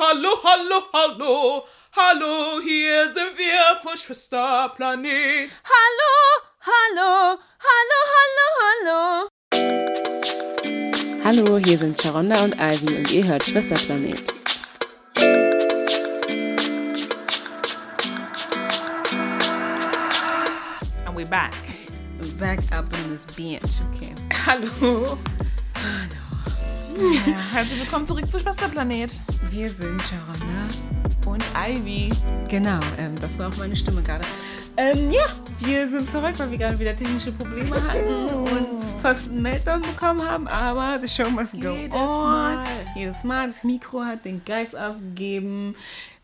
Hallo, hallo, hallo. Hallo, hier sind wir von Schwesterplanet. Hallo, hallo, hallo, hallo, hallo. Hallo, hier sind Sharonda und Ivy und ihr hört Schwesterplanet. And we're back. Back up in this bench, okay. Hallo. Ja, herzlich willkommen zurück zu Schwesterplanet. Wir sind Sharonda. Und Ivy. Genau, ähm, das war auch meine Stimme gerade. Ähm, ja, wir sind zurück, weil wir gerade wieder technische Probleme hatten und fast einen Meltdown bekommen haben, aber the show must go Jedes on. Mal. Jedes Mal. Das Mikro hat den Geist aufgegeben.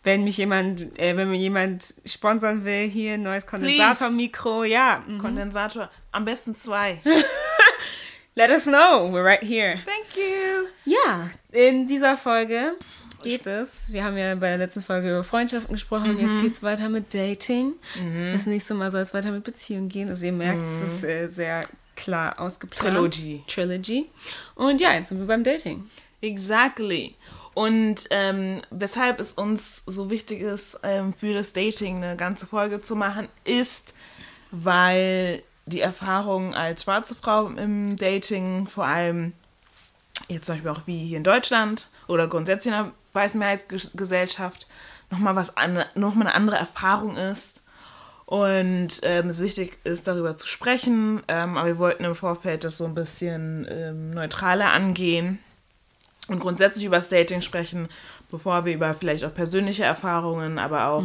Wenn mich jemand, äh, wenn mir jemand sponsern will, hier ein neues Kondensatormikro, ja, mhm. Kondensator. Am besten zwei. let us know. We're right here. Thank you. Ja, in dieser Folge geht es. Wir haben ja bei der letzten Folge über Freundschaften gesprochen. Mhm. Jetzt geht es weiter mit Dating. Das nächste Mal soll es weiter mit Beziehungen gehen. Also ihr merkt, es ist äh, sehr klar ausgeplant. Mhm. Trilogy. Trilogy. Und ja, jetzt sind wir beim Dating. Exactly. Und ähm, weshalb es uns so wichtig ist, ähm, für das Dating eine ganze Folge zu machen, ist, weil die Erfahrung als schwarze Frau im Dating, vor allem jetzt zum Beispiel auch wie hier in Deutschland oder grundsätzlich in der weißen Mehrheitsgesellschaft, nochmal was an, noch mal eine andere Erfahrung ist. Und ähm, es wichtig ist, darüber zu sprechen. Ähm, aber wir wollten im Vorfeld das so ein bisschen ähm, neutraler angehen und grundsätzlich über das Dating sprechen, bevor wir über vielleicht auch persönliche Erfahrungen, aber auch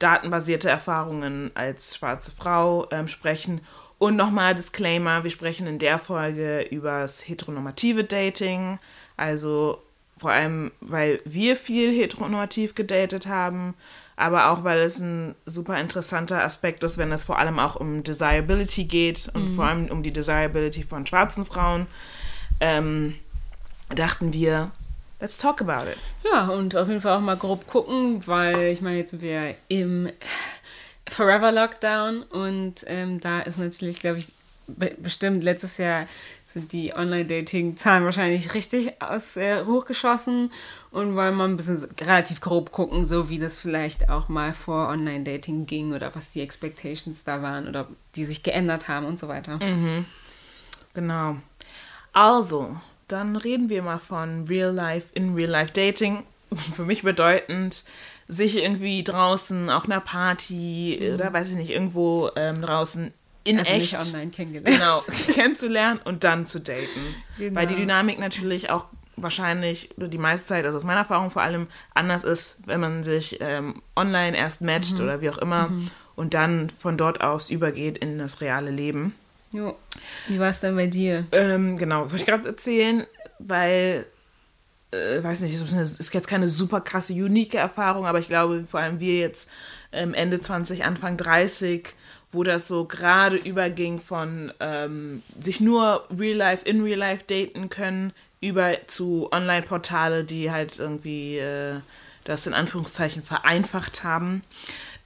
datenbasierte Erfahrungen als schwarze Frau ähm, sprechen. Und nochmal Disclaimer, wir sprechen in der Folge über das heteronormative Dating, also vor allem, weil wir viel heteronormativ gedatet haben, aber auch, weil es ein super interessanter Aspekt ist, wenn es vor allem auch um Desirability geht und vor allem um die Desirability von schwarzen Frauen. Ähm, dachten wir, let's talk about it. Ja, und auf jeden Fall auch mal grob gucken, weil ich meine, jetzt sind wir im Forever Lockdown und ähm, da ist natürlich, glaube ich, be bestimmt letztes Jahr sind die Online-Dating-Zahlen wahrscheinlich richtig aus, äh, hochgeschossen und wollen mal ein bisschen relativ grob gucken, so wie das vielleicht auch mal vor Online-Dating ging oder was die Expectations da waren oder die sich geändert haben und so weiter. Genau. Also, dann reden wir mal von Real Life in Real Life Dating. Für mich bedeutend, sich irgendwie draußen auf einer Party oder weiß ich nicht, irgendwo ähm, draußen in Also echt nicht online kennengelernt. genau, kennenzulernen und dann zu daten. Genau. Weil die Dynamik natürlich auch wahrscheinlich, oder die meiste Zeit, also aus meiner Erfahrung vor allem, anders ist, wenn man sich ähm, online erst matcht oder wie auch immer und dann von dort aus übergeht in das reale Leben. Jo. Wie war es denn bei dir? Ähm, genau, wollte ich gerade erzählen, weil, äh, weiß nicht, es ist, jetzt keine super krasse, unique Erfahrung, aber ich glaube, vor allem wir jetzt ähm, Ende 20, Anfang 30, wo das so gerade überging von ähm, sich nur Real Life in Real Life daten können, über zu Online-Portale, die halt irgendwie äh, das in Anführungszeichen vereinfacht haben.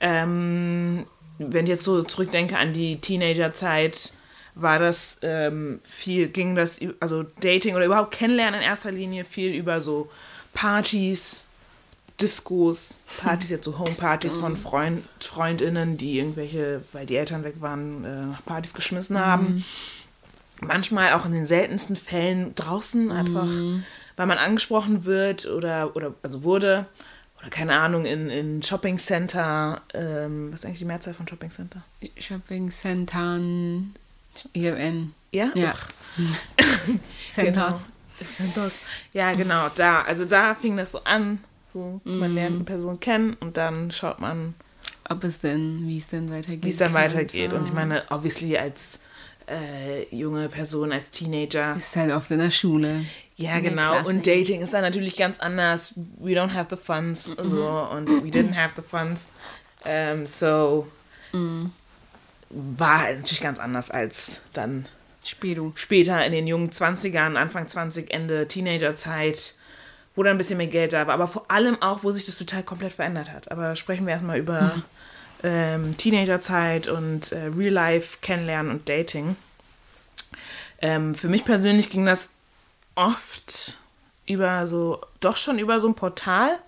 Ähm, wenn ich jetzt so zurückdenke an die Teenagerzeit, war das ähm, viel, ging das, also Dating oder überhaupt Kennenlernen in erster Linie viel über so Partys, Discos, Partys, jetzt so Homepartys von Freund, FreundInnen, die irgendwelche, weil die Eltern weg waren, äh, Partys geschmissen haben. Manchmal auch in den seltensten Fällen draußen, einfach weil man angesprochen wird oder, oder also wurde. Oder keine Ahnung, in, in Shopping Center. Ähm, was ist eigentlich die Mehrzahl von Shopping Center? Shopping Centern, ION. Ja? Ja. Uch. Centers. Centers. Ja, genau, da. Also da fing das so an. So, man lernt eine Person kennen und dann schaut man, Ob es denn, wie es denn weitergeht. wie es dann weitergeht. Und ich meine, obviously als äh, junge Person, als Teenager. Ist halt oft in der Schule. Ja, in genau. Klasse. Und Dating ist dann natürlich ganz anders. We don't have the funds. So, und we didn't have the funds. Ähm, so war halt natürlich ganz anders als dann Spedo. später in den jungen 20ern, Anfang 20, Ende Teenagerzeit, wo dann ein bisschen mehr Geld da war. Aber vor allem auch, wo sich das total komplett verändert hat. Aber sprechen wir erstmal über ähm, Teenagerzeit und äh, Real Life kennenlernen und Dating. Ähm, für mich persönlich ging das oft über so, doch schon über so ein Portal.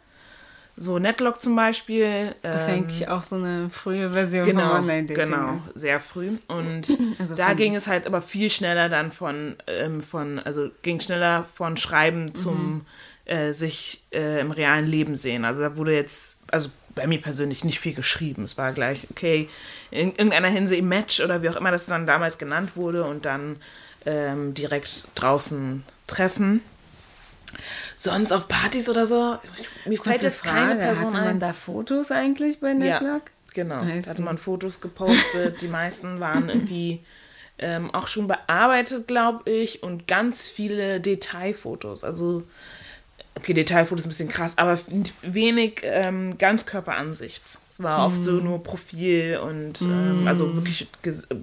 So Netlock zum Beispiel. Das ist ähm, eigentlich auch so eine frühe Version Genau, von Online-Dating. genau, sehr früh. Und Also da ging es halt aber viel schneller dann von, ähm, von also ging schneller von Schreiben zum äh, sich äh, im realen Leben sehen. Also da wurde jetzt, also bei mir persönlich nicht viel geschrieben. Es war gleich, okay, in irgendeiner Hinsicht im Match oder wie auch immer das dann damals genannt wurde und dann ähm, direkt draußen treffen. Sonst auf Partys oder so, mir fällt jetzt keine Frage, Person Hatte ein. man da Fotos eigentlich bei Ja, Netlock? genau. I Da hatte man Fotos gepostet. Die meisten waren irgendwie ähm, auch schon bearbeitet, glaube ich, und ganz viele Detailfotos. Also, okay, Detailfotos ist ein bisschen krass, aber wenig ähm, Ganzkörperansicht. Es war oft so nur Profil und ähm, also wirklich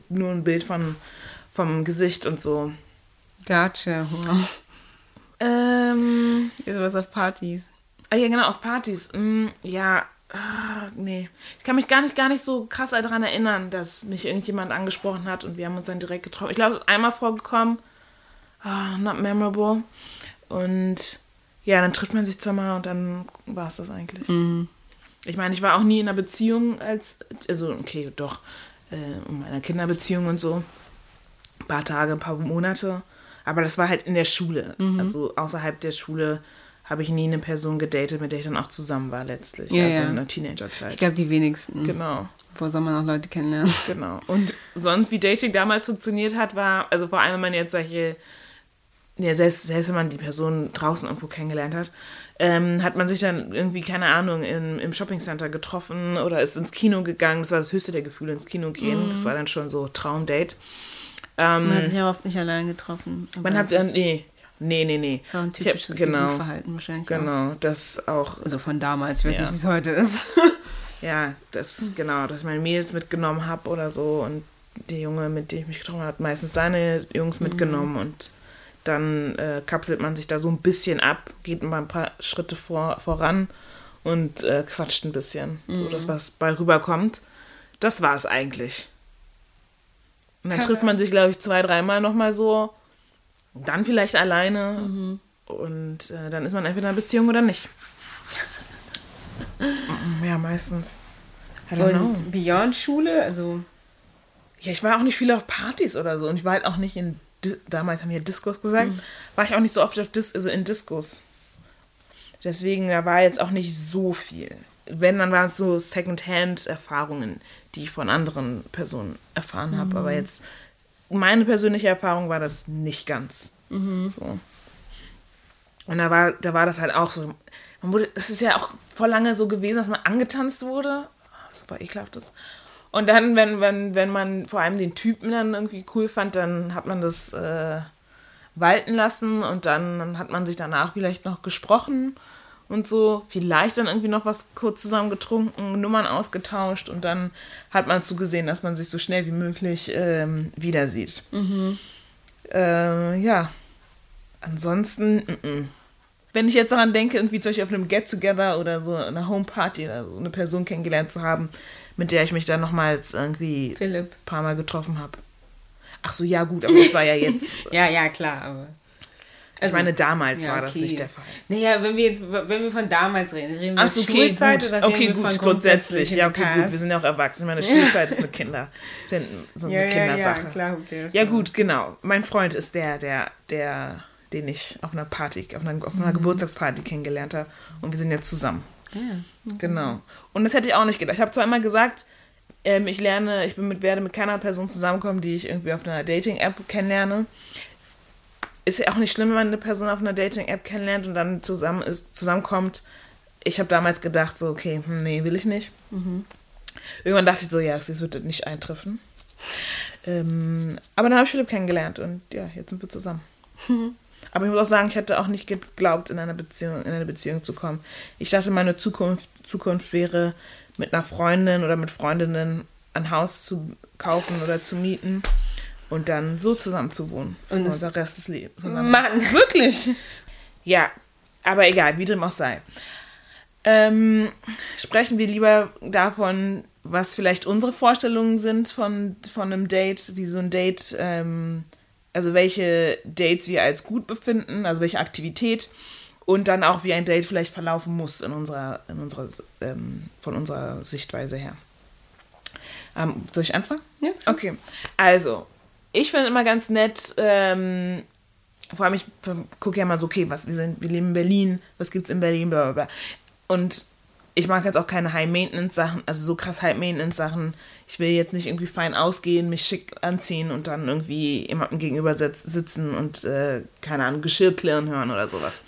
nur ein Bild von, vom Gesicht und so. Gotcha. Wow. Ähm, Was auf Partys. Ah ja, genau, auf Partys. Mm, ja, ah, nee. Ich kann mich gar nicht, gar nicht so krass daran erinnern, dass mich irgendjemand angesprochen hat und wir haben uns dann direkt getroffen. Ich glaube, es ist einmal vorgekommen. Ah, not memorable. Und ja, dann trifft man sich zweimal und dann war es das eigentlich. Ich meine, ich war auch nie in einer Beziehung als, also okay, doch, äh, in meiner Kinderbeziehung und so. Ein paar Tage, ein paar Monate. Aber das war halt in der Schule. Also außerhalb der Schule habe ich nie eine Person gedatet, mit der ich dann auch zusammen war letztlich. Ja, also ja. in der Teenagerzeit. Ich glaube, die wenigsten. Genau, Wo soll man auch Leute kennenlernen? genau. Und sonst, wie Dating damals funktioniert hat, war, also vor allem, wenn man jetzt solche, ja, selbst, selbst wenn man die Person draußen irgendwo kennengelernt hat, ähm, hat man sich dann irgendwie, keine Ahnung, im, im Shoppingcenter getroffen oder ist ins Kino gegangen. Das war das höchste der Gefühle, ins Kino gehen. Das war dann schon so Traumdate. Man hat sich ja oft nicht allein getroffen. Man Aber hat ist- nee, nee, nee, nee. Das war ein Ich hab- typisches genau, Jugendverhalten wahrscheinlich. Auch. genau, das auch Also von damals, ich weiß Ja. nicht, wie es heute ist. Ja, das genau, dass ich meine Mädels mitgenommen habe oder so und der Junge, mit dem ich mich getroffen habe, hat meistens seine Jungs mitgenommen und dann äh, kapselt man sich da so ein bisschen ab, geht mal ein paar Schritte vor, voran und äh, quatscht ein bisschen, so dass was bei rüberkommt. Das war es eigentlich. Und dann trifft man sich, glaube ich, zwei, dreimal nochmal so, dann vielleicht alleine und äh, dann ist man entweder in einer Beziehung oder nicht. Ja, meistens. I don't know. Und Beyond Schule, also Ja, ich war auch nicht viel auf Partys oder so. Und ich war halt auch nicht in, Di damals haben wir Diskos gesagt, war ich auch nicht so oft auf Dis also in Diskos. Deswegen, da war jetzt auch nicht so viel. Wenn, dann waren es so Second-Hand-Erfahrungen, die ich von anderen Personen erfahren habe. Aber jetzt, meine persönliche Erfahrung war das nicht ganz. So. Und da war, da war das halt auch so. Man wurde, es ist ja auch voll lange so gewesen, dass man angetanzt wurde. Super ekelhaft das. Und dann, wenn, wenn, wenn man vor allem den Typen dann irgendwie cool fand, dann hat man das äh, walten lassen und dann hat man sich danach vielleicht noch gesprochen und so. Vielleicht dann irgendwie noch was kurz zusammen getrunken, Nummern ausgetauscht und dann hat man zugesehen, dass man sich so schnell wie möglich ähm, wieder sieht. Äh, ja. Ansonsten, mm -mm. wenn ich jetzt daran denke, irgendwie zum Beispiel auf einem Get-Together oder so einer Homeparty oder so eine Person kennengelernt zu haben, mit der ich mich dann nochmals irgendwie ein Philipp. paar Mal getroffen habe. Ach so, ja gut, aber das war ja jetzt, Ja, ja, klar, aber. Ich meine, damals ja, war das okay. nicht der Fall. Naja, wenn wir jetzt, wenn wir von damals reden, reden wir Ach okay, Schulzeit gut. oder reden Okay, wir gut, grundsätzlich. Ja, okay, gut. Wir sind ja auch erwachsen. Ich meine, Schulzeit ist eine Kinder, ist ja so eine Ja, ja, ja, Kindersache. klar, cares. Ja, gut, genau. Mein Freund ist der, der, der, den ich auf einer Party, auf einer, auf Mhm. einer Geburtstagsparty kennengelernt habe. Und wir sind jetzt zusammen. Ja. Genau. Und das hätte ich auch nicht gedacht. Ich habe zwar immer gesagt, ähm, ich lerne, ich bin mit, werde mit keiner Person zusammenkommen, die ich irgendwie auf einer Dating-App kennenlerne. Ist ja auch nicht schlimm, wenn man eine Person auf einer Dating-App kennenlernt und dann zusammen ist, zusammenkommt. Ich habe damals gedacht, so, okay, hm, nee, will ich nicht. Irgendwann dachte ich so, ja, es wird nicht eintreffen. Ähm, aber dann habe ich Philipp kennengelernt und ja, jetzt sind wir zusammen. Aber ich muss auch sagen, ich hätte auch nicht geglaubt, in, einer Beziehung, in eine Beziehung zu kommen. Ich dachte, meine Zukunft, Zukunft wäre, mit einer Freundin oder mit Freundinnen ein Haus zu kaufen oder zu mieten und dann so zusammen zu wohnen. Und unser Rest des Lebens. Mann. Wirklich? Ja, aber egal, wie dem auch sei. Ähm, sprechen wir lieber davon, was vielleicht unsere Vorstellungen sind von, von einem Date, wie so ein Date, ähm, also welche Dates wir als gut befinden, also welche Aktivität und dann auch, wie ein Date vielleicht verlaufen muss in unserer, in unserer, ähm, von unserer Sichtweise her. Ähm, soll ich anfangen? Ja. Okay. Also, ich finde immer ganz nett, ähm, vor allem ich gucke ja mal so, okay, was, wir, sind, wir leben in Berlin, was gibt's in Berlin, bla bla bla. Und ich mag jetzt auch keine High-Maintenance-Sachen, also so krass High-Maintenance-Sachen. Ich will jetzt nicht irgendwie fein ausgehen, mich schick anziehen und dann irgendwie jemandem gegenüber sitz, sitzen und, äh, keine Ahnung, Geschirr klirren hören oder sowas.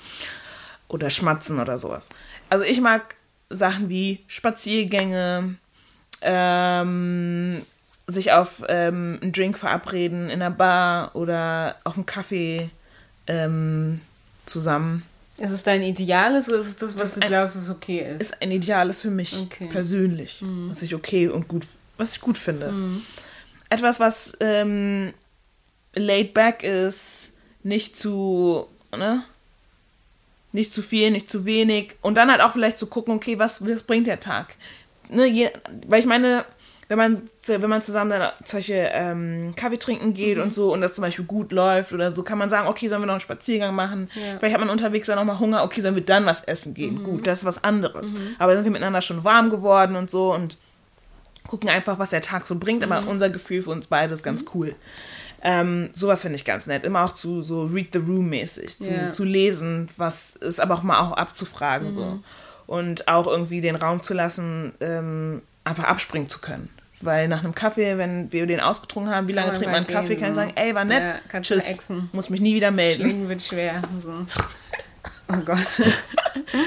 Oder schmatzen oder sowas. Also ich mag Sachen wie Spaziergänge, ähm, sich auf ähm, einen Drink verabreden in einer Bar oder auf einen Kaffee ähm, zusammen. Ist es dein Ideales oder ist es das, was Das du ein- glaubst, was okay ist? Ist ein Ideales für mich Okay. persönlich, was ich okay und gut, was ich gut finde. Etwas, was ähm, laid back ist, nicht zu, ne? Nicht zu viel, nicht zu wenig. Und dann halt auch vielleicht zu gucken, okay, was, was bringt der Tag? Ne, je, weil ich meine, wenn man, wenn man zusammen dann solche ähm, Kaffee trinken geht und so und das zum Beispiel gut läuft oder so, kann man sagen, okay, sollen wir noch einen Spaziergang machen? Ja. Vielleicht hat man unterwegs dann nochmal Hunger, okay, sollen wir dann was essen gehen? Gut, das ist was anderes. Aber sind wir miteinander schon warm geworden und so und gucken einfach, was der Tag so bringt, aber unser Gefühl für uns beide ist ganz cool. Ähm, sowas finde ich ganz nett. Immer auch zu so Read the Room mäßig, zu, Ja. zu lesen, was ist, aber auch mal auch abzufragen so. Und auch irgendwie den Raum zu lassen, ähm, einfach abspringen zu können. Weil nach einem Kaffee, wenn wir den ausgetrunken haben, wie lange trinkt man einen Kaffee, kann ich sagen, ey, war nett, Ja, tschüss, exen. muss mich nie wieder melden. Schwingen wird schwer. So. Oh Gott.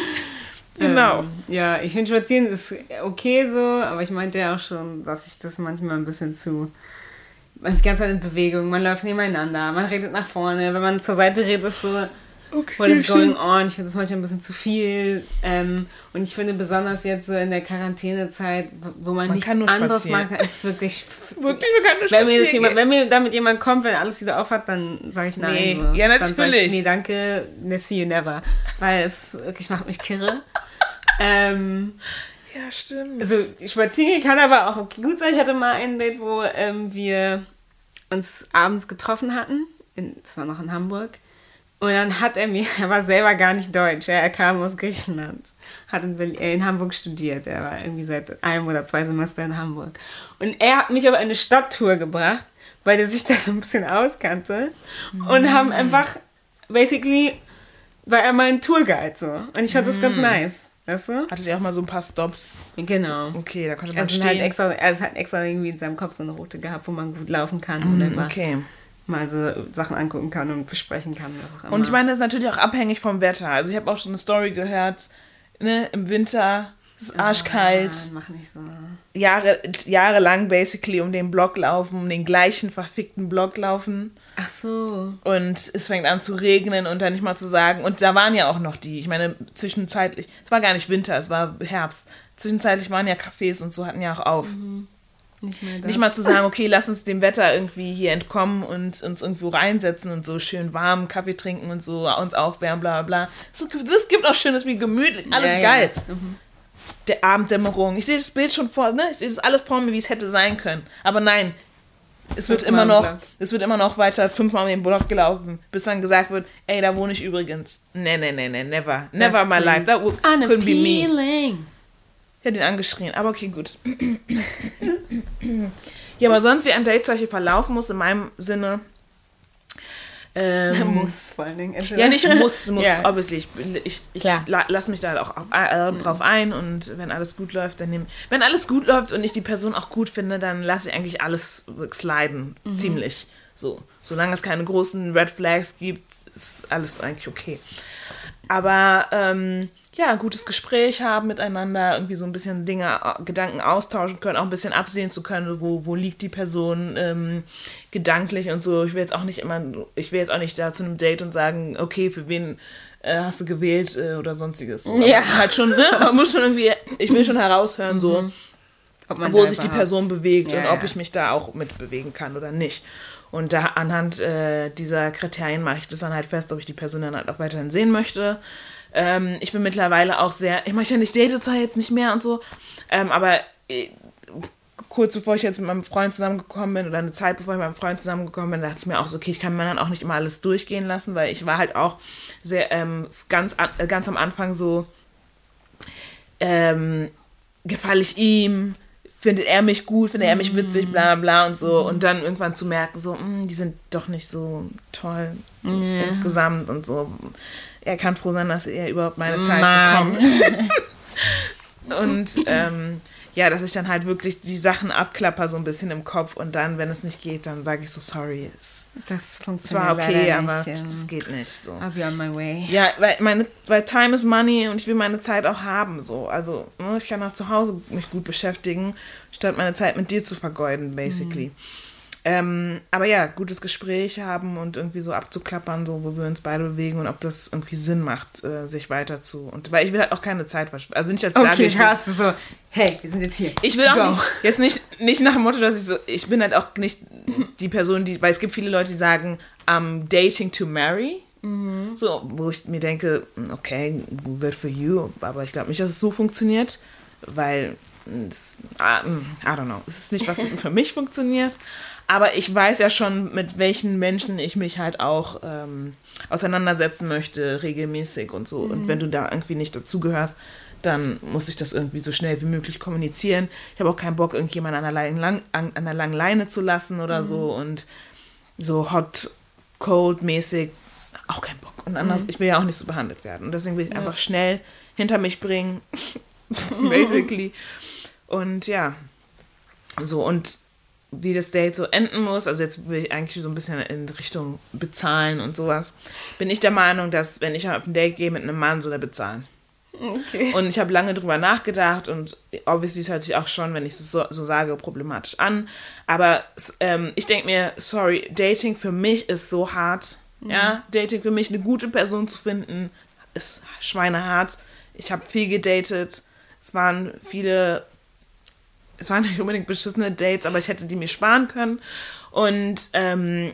Genau. Ähm, ja, ich finde Spazieren ist okay so, aber ich meinte ja auch schon, dass ich das manchmal ein bisschen zu. Man ist die ganze Zeit in Bewegung, man läuft nebeneinander, man redet nach vorne. Wenn man zur Seite redet, ist so, what is going on? Ich finde das manchmal ein bisschen zu viel. Ähm, und ich finde besonders jetzt so in der Quarantänezeit, wo man, Man nichts kann nur anderes machen kann, ist wirklich. Wirklich, wir können nur Wenn mir, das jemand, wenn mir damit jemand kommt, wenn alles wieder aufhat, dann sage ich nein. Nee. So. Ja, natürlich. ich, nee, danke, ne, see you never. Weil es wirklich macht mich kirre. ähm, Ja, stimmt. also spazieren kann aber auch okay, gut sein. Ich hatte mal ein Date, wo ähm, wir uns abends getroffen hatten. In, das war noch in Hamburg. Und dann hat er mir, er war selber gar nicht deutsch, er kam aus Griechenland, hat in, Berlin, äh, in Hamburg studiert, er war irgendwie seit einem oder zwei Semester in Hamburg. Und er hat mich auf eine Stadttour gebracht, weil er sich da so ein bisschen auskannte und haben einfach, basically, war er mein Tourguide so. Und ich fand das ganz nice, weißt du? Hattet ihr auch mal so ein paar Stops? Genau. Okay, da konnte man Also stehen. halt extra, er hat extra irgendwie in seinem Kopf so eine Route gehabt, wo man gut laufen kann mal, okay. Mal so Sachen angucken kann und besprechen kann. Und ich meine, das ist natürlich auch abhängig vom Wetter. Also ich habe auch schon eine Story gehört, ne, im Winter es ist arschkalt, Ah, mach nicht so. Jahre, jahrelang basically um den Block laufen, um den gleichen verfickten Block laufen. Ach so. Und es fängt an zu regnen und dann nicht mal zu sagen. Und da waren ja auch noch die, ich meine, zwischenzeitlich, es war gar nicht Winter, es war Herbst. Zwischenzeitlich waren ja Cafés und so hatten ja auch auf. Nicht das. Nicht mal zu sagen, okay, lass uns dem Wetter irgendwie hier entkommen und uns irgendwo reinsetzen und so schön warm Kaffee trinken und so uns aufwärmen, bla bla bla. Es gibt- Es gibt auch schönes wie gemütlich, alles Ja, ja. geil. Mhm. Der Abenddämmerung. Ich sehe das Bild schon vor, ne? Ich sehe das alles vor mir, wie es hätte sein können. Aber nein, es wird immer im noch, Block. es wird immer noch weiter fünfmal um den Block gelaufen, bis dann gesagt wird, ey, da wohne ich übrigens. Nee, nee, nee, nee, never. Never in my life. That would, couldn't be me. Ich hätte ihn angeschrien, aber okay, gut. ja, aber sonst, wie ein Date solche verlaufen muss, in meinem Sinne. Ähm, Muss vor allen Dingen. Ja, nicht muss, muss, Ja. obviously. Ich, ich, ich Klar. la, lass mich da auch äh, drauf ein und wenn alles gut läuft, dann nehm, Wenn alles gut läuft und ich die Person auch gut finde, dann lasse ich eigentlich alles sliden. Ziemlich. So. Solange es keine großen Red Flags gibt, ist alles eigentlich okay. Aber ähm, ja, ein gutes Gespräch haben miteinander, irgendwie so ein bisschen Dinge, äh, Gedanken austauschen können, auch ein bisschen absehen zu können, wo, wo liegt die Person ähm, gedanklich und so. Ich will jetzt auch nicht immer, ich will jetzt auch nicht da zu einem Date und sagen, okay, für wen äh, hast du gewählt äh, oder sonstiges. So, aber Ja. Halt schon, ne? Man muss schon irgendwie, ich will schon heraushören, so ob man wo sich die Person bewegt Ja, und ob ja. ich mich da auch mit bewegen kann oder nicht. Und da anhand äh, dieser Kriterien mache ich das dann halt fest, ob ich die Person dann halt auch weiterhin sehen möchte. Ähm, ich bin mittlerweile auch sehr, ich meine, ich date zwar jetzt nicht mehr und so, ähm, aber äh, kurz bevor ich jetzt mit meinem Freund zusammengekommen bin oder eine Zeit bevor ich mit meinem Freund zusammengekommen bin, dachte ich mir auch so, okay, ich kann mir dann auch nicht immer alles durchgehen lassen, weil ich war halt auch sehr ähm, ganz, an, äh, ganz am Anfang so, ähm, gefalle ich ihm, findet er mich gut, findet er mich witzig, bla bla und so. Und dann irgendwann zu merken, so, mh, die sind doch nicht so toll insgesamt und so. Er kann froh sein, dass er überhaupt meine Zeit Mann. bekommt. und ähm, ja, dass ich dann halt wirklich die Sachen abklapper so ein bisschen im Kopf und dann, wenn es nicht geht, dann sage ich so, sorry, es, Das funktioniert war okay, leider aber nicht, ja. das geht nicht so. I'll be on my way. Ja, weil meine, weil Time is Money und ich will meine Zeit auch haben, so. Also, ne, ich kann auch zu Hause mich gut beschäftigen, statt meine Zeit mit dir zu vergeuden, basically. Ähm, aber ja, gutes Gespräch haben und irgendwie so abzuklappern, so wo wir uns beide bewegen und ob das irgendwie Sinn macht, äh, sich weiter zu. Und weil ich will halt auch keine Zeit verschwenden. Also nicht, dass ich sage, Okay, ich will, hast du so, hey, wir sind jetzt hier. ich will auch Go. nicht, jetzt nicht, nicht nach dem Motto, dass ich so, ich bin halt auch nicht die Person, die, weil es gibt viele Leute, die sagen, I'm dating to marry. So, wo ich mir denke, okay, good for you, aber ich glaube nicht, dass es so funktioniert, weil, das, I, I don't know, es ist nicht, was für mich funktioniert, aber ich weiß ja schon, mit welchen Menschen ich mich halt auch ähm, auseinandersetzen möchte, regelmäßig und so. Und wenn du da irgendwie nicht dazugehörst, dann muss ich das irgendwie so schnell wie möglich kommunizieren. Ich habe auch keinen Bock, irgendjemanden an einer, langen, lang, an einer langen Leine zu lassen oder so und so hot, cold mäßig auch keinen Bock. Und anders, ich will ja auch nicht so behandelt werden. Und deswegen will ich einfach schnell hinter mich bringen, basically. Und ja, so und wie das Date so enden muss, also jetzt will ich eigentlich so ein bisschen in Richtung bezahlen und sowas, bin ich der Meinung, dass wenn ich auf ein Date gehe mit einem Mann, soll er bezahlen. Okay. Und ich habe lange drüber nachgedacht und obviously es hört sich auch schon, wenn ich es so, so sage, problematisch an. Aber ähm, ich denke mir, sorry, Dating für mich ist so hart. Ja, Dating für mich, eine gute Person zu finden, ist schweinehart. Ich habe viel gedatet. Es waren viele, es waren nicht unbedingt beschissene Dates, aber ich hätte die mir sparen können. Und, ähm,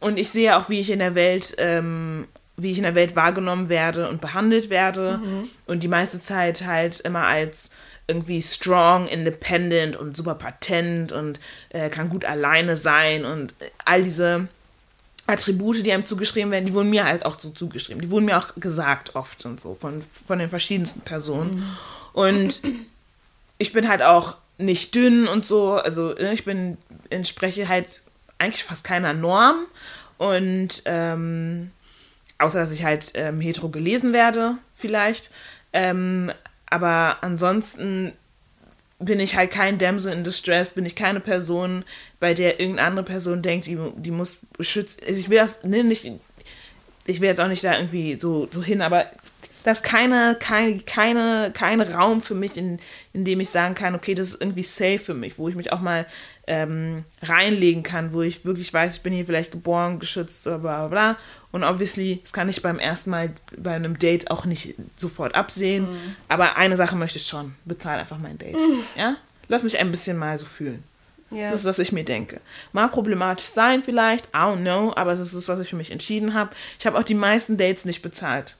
und ich sehe auch, wie ich in der Welt ähm, wie ich in der Welt wahrgenommen werde und behandelt werde. Und die meiste Zeit halt immer als irgendwie strong, independent und super patent und äh, kann gut alleine sein und äh, all diese Attribute, die einem zugeschrieben werden, die wurden mir halt auch so zugeschrieben. Die wurden mir auch gesagt oft und so von, von den verschiedensten Personen. Und ich bin halt auch nicht dünn und so. Also ne, ich bin, entspreche halt eigentlich fast keiner Norm. Und ähm, außer dass ich halt ähm, hetero gelesen werde, vielleicht. Ähm, aber ansonsten bin ich halt kein Damsel in Distress, bin ich keine Person, bei der irgendeine andere Person denkt, die, die muss beschützt. Also ich will das ne, nicht, ich will jetzt auch nicht da irgendwie so, so hin, aber das ist keine, kein, keine, kein Raum für mich, in, in dem ich sagen kann, okay, das ist irgendwie safe für mich, wo ich mich auch mal ähm, reinlegen kann, wo ich wirklich weiß, ich bin hier vielleicht geboren, geschützt oder bla bla bla. Und obviously, das kann ich beim ersten Mal bei einem Date auch nicht sofort absehen. Aber eine Sache möchte ich schon, bezahl einfach mein Date. Ja? Lass mich ein bisschen mal so fühlen. Ja. Das ist, was ich mir denke. Mag problematisch sein vielleicht, I don't know, aber es ist das, was ich für mich entschieden habe. Ich habe auch die meisten Dates nicht bezahlt.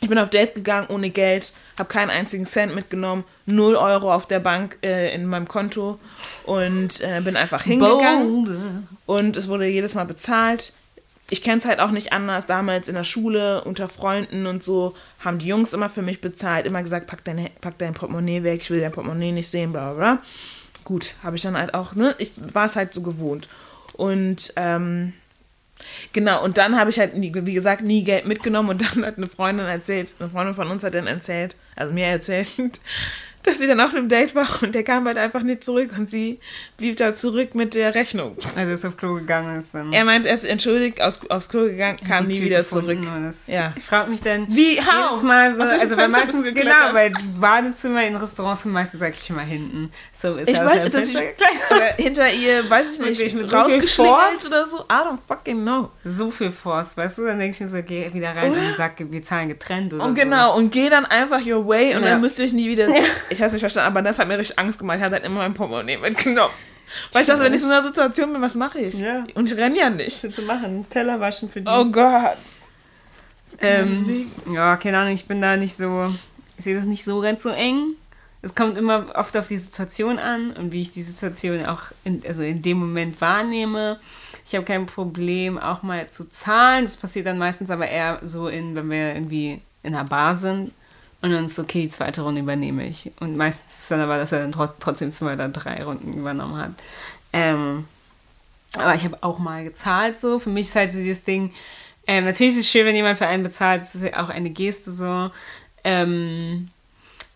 Ich bin auf Dates gegangen ohne Geld, habe keinen einzigen Cent mitgenommen, 0 Euro auf der Bank äh, in meinem Konto und äh, bin einfach hingegangen. Und es wurde jedes Mal bezahlt. Ich kenne es halt auch nicht anders. Damals in der Schule, unter Freunden und so, haben die Jungs immer für mich bezahlt, immer gesagt, pack dein, pack dein Portemonnaie weg, ich will dein Portemonnaie nicht sehen, bla bla bla. Gut, habe ich dann halt auch, ne? Ich war es halt so gewohnt. Und ähm, Genau, und dann habe ich halt, nie, wie gesagt, nie Geld mitgenommen und dann hat eine Freundin erzählt, eine Freundin von uns hat dann erzählt, also mir erzählt, dass sie dann auf einem Date war und der kam halt einfach nicht zurück und sie blieb da zurück mit der Rechnung. Also ist auf Klo gegangen ist dann. Er meint, er ist entschuldigt, aus, aufs Klo gegangen, kam nie Tür wieder zurück. Ja. Ich frage mich dann Wie, how? jedes Mal so, also bist meistens, genau, die Badezimmer in Restaurants sind meistens eigentlich immer hinten. So ist Ich weiß, dass ich hinter ihr, weiß ich nicht, mit so viel rausgeschlingelt oder so. I don't fucking know. so viel Force, weißt du? Dann denke ich mir so, geh wieder rein Oder? und sag, wir zahlen getrennt oder Und so. genau, und geh dann einfach your way und Ja. dann müsst ihr euch nie wieder. Ich hab's nicht verstanden, aber das hat mir richtig Angst gemacht. Ich hatte halt immer mein Portemonnaie mitgenommen. Weil ich dachte, wenn ich in so einer Situation bin, was mache ich? Ja. Und ich renne ja nicht. Was zu machen? Teller waschen für die. Oh Gott. ähm, ja, keine Ahnung, ich bin da nicht so, ich sehe das nicht so ganz so eng. es kommt immer oft auf die Situation an und wie ich die Situation auch in, also in dem Moment wahrnehme. Ich habe kein Problem, auch mal zu zahlen. Das passiert dann meistens aber eher so, in, wenn wir irgendwie in einer Bar sind und dann ist okay, die zweite Runde übernehme ich. Und meistens ist dann aber, dass er dann tro trotzdem zwei oder drei Runden übernommen hat. Ähm, aber ich habe auch mal gezahlt so. Für mich ist halt so dieses Ding, ähm, natürlich ist es schön, wenn jemand für einen bezahlt. Das ist ja auch eine Geste so. Ähm,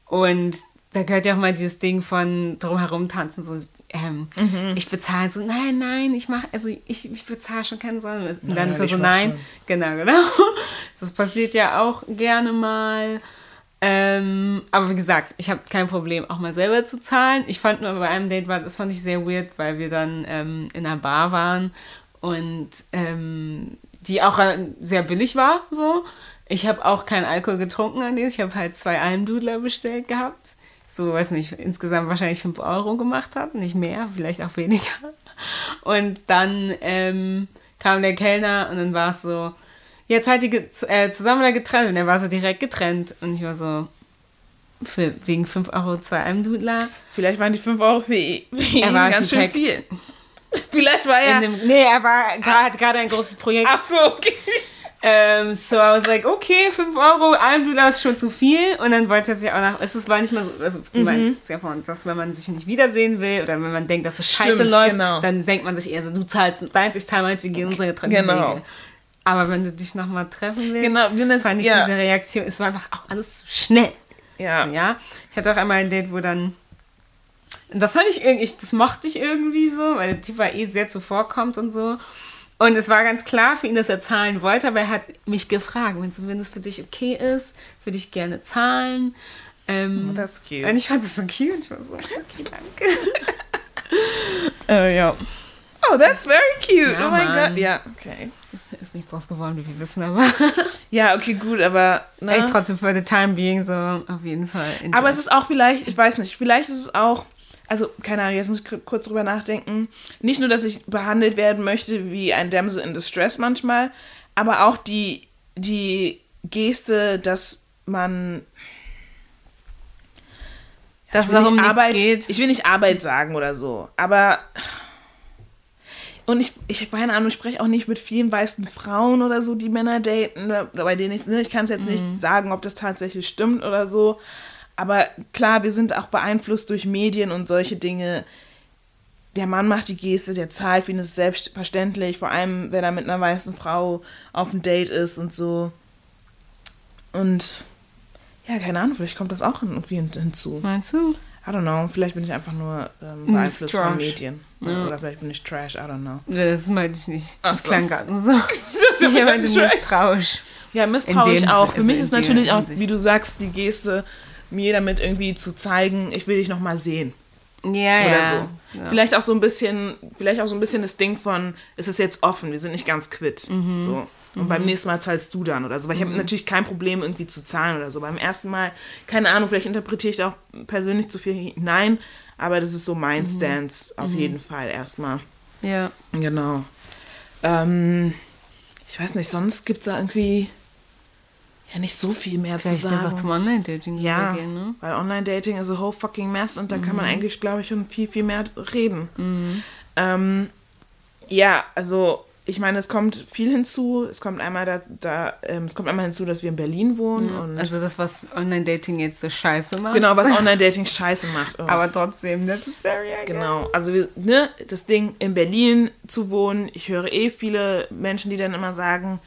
und da gehört ja auch mal dieses Ding von drumherum tanzen, so ähm, mhm. ich bezahle so, nein, nein, ich mache, also ich, ich bezahle schon keine Sorgen. Und dann nein, ist er so, nein, schon. genau, genau. Das passiert ja auch gerne mal. Ähm, aber wie gesagt, ich habe kein Problem, auch mal selber zu zahlen. Ich fand nur bei einem Date, war, das fand ich sehr weird, weil wir dann ähm, in einer Bar waren und ähm, die auch äh, sehr billig war, so. Ich habe auch keinen Alkohol getrunken an dem. Ich habe halt zwei Almdudler bestellt gehabt. So, weiß nicht, insgesamt wahrscheinlich 5 Euro gemacht hat. Nicht mehr, vielleicht auch weniger. Und dann ähm, kam der Kellner und dann war es so, jetzt halt die äh, zusammen oder getrennt. Und er war so direkt getrennt. Und ich war so, für, wegen 5 Euro zwei Almdudler. Vielleicht waren die 5 Euro für, ihn er war ganz schön viel. Vielleicht war er. Dem, nee, er war, hat gerade ein großes Projekt. Ach so, okay. Ähm, so, I was like, okay, 5 Euro, Almdudler ist schon zu viel. Und dann wollte er sich auch nach, es war nicht mal so, also, mhm. mein, ja von, dass wenn man sich nicht wiedersehen will oder wenn man denkt, dass es scheiße Stimmt, läuft, genau. dann denkt man sich eher so, du zahlst deins, ich zahle meins, wir gehen unsere getrennten genau. Wege. Aber wenn du dich nochmal treffen willst, genau, das, fand ich ja. diese Reaktion, es war einfach auch alles zu schnell. Ja. ja. Ich hatte auch einmal ein Date, wo dann das fand ich irgendwie, das mochte ich irgendwie so, weil der Typ war eh sehr zuvorkommt und so. Und es war ganz klar für ihn, dass er zahlen wollte, aber er hat mich gefragt, wenn es für dich okay ist, würde ich gerne zahlen. Ähm, oh, das ist cute. Und ich fand es so cute. Ich war so, okay, danke. äh, ja. Oh, that's very cute. Ja, oh mein Gott. Ja, okay. Das ist nichts draus geworden, wie wir wissen, aber. ja, okay, gut, aber. Ne? Echt trotzdem für the time being so auf jeden Fall. Aber es ist auch vielleicht, ich weiß nicht, vielleicht ist es auch also keine Ahnung, jetzt muss ich kurz drüber nachdenken. Nicht nur, dass ich behandelt werden möchte wie ein Damsel in Distress manchmal, aber auch die, die Geste, dass man. Dass es um Arbeit, geht. Ich will nicht Arbeit sagen oder so, aber. Und ich, ich keine Ahnung, ich spreche auch nicht mit vielen weißen Frauen oder so, die Männer daten, bei denen ich, ne, ich kann es jetzt nicht mhm. sagen, ob das tatsächlich stimmt oder so. Aber klar, wir sind auch beeinflusst durch Medien und solche Dinge. Der Mann macht die Geste, der zahlt, für ihn ist selbstverständlich, vor allem wenn er mit einer weißen Frau auf ein Date ist und so. Und ja, keine Ahnung, vielleicht kommt das auch irgendwie hinzu. Meinst du? I don't know, vielleicht bin ich einfach nur ähm, beeinflusst von Medien. Ja. Oder vielleicht bin ich Trash, I don't know. Das meinte ich nicht. Ach das so. klang gerade so. ich meinte misstrauisch. Ja, misstrauisch auch. Für mich ist natürlich auch, wie du sagst, die Geste mir damit irgendwie zu zeigen, ich will dich noch mal sehen. Ja, oder ja. so. Ja. Vielleicht auch so ein bisschen, vielleicht auch so ein bisschen das Ding von, es ist jetzt offen, wir sind nicht ganz quitt. Mhm. So. Und mhm. beim nächsten Mal zahlst du dann oder so. Weil ich habe mhm. natürlich kein Problem, irgendwie zu zahlen oder so. Beim ersten Mal, keine Ahnung, vielleicht interpretiere ich da auch persönlich zu viel hinein, aber das ist so mein mhm. Stance auf mhm. jeden Fall erstmal. Ja. Genau. Ähm, ich weiß nicht, sonst gibt es da irgendwie ja nicht so viel mehr Vielleicht zu sagen. einfach zum Online-Dating ja, gehen, ne? weil Online-Dating ist a whole fucking mess und da mhm. kann man mhm. eigentlich, glaube ich, schon viel, viel mehr reden. Mhm. Ähm, ja, also ich meine, es kommt viel hinzu. Es kommt einmal da, da ähm, es kommt einmal hinzu, dass wir in Berlin wohnen. Ja, und also das, was Online-Dating jetzt so scheiße macht. Genau, was Online-Dating scheiße macht. Oh. Aber trotzdem necessary. Genau, also wir, ne, das Ding in Berlin zu wohnen. Ich höre eh viele Menschen, die dann immer sagen,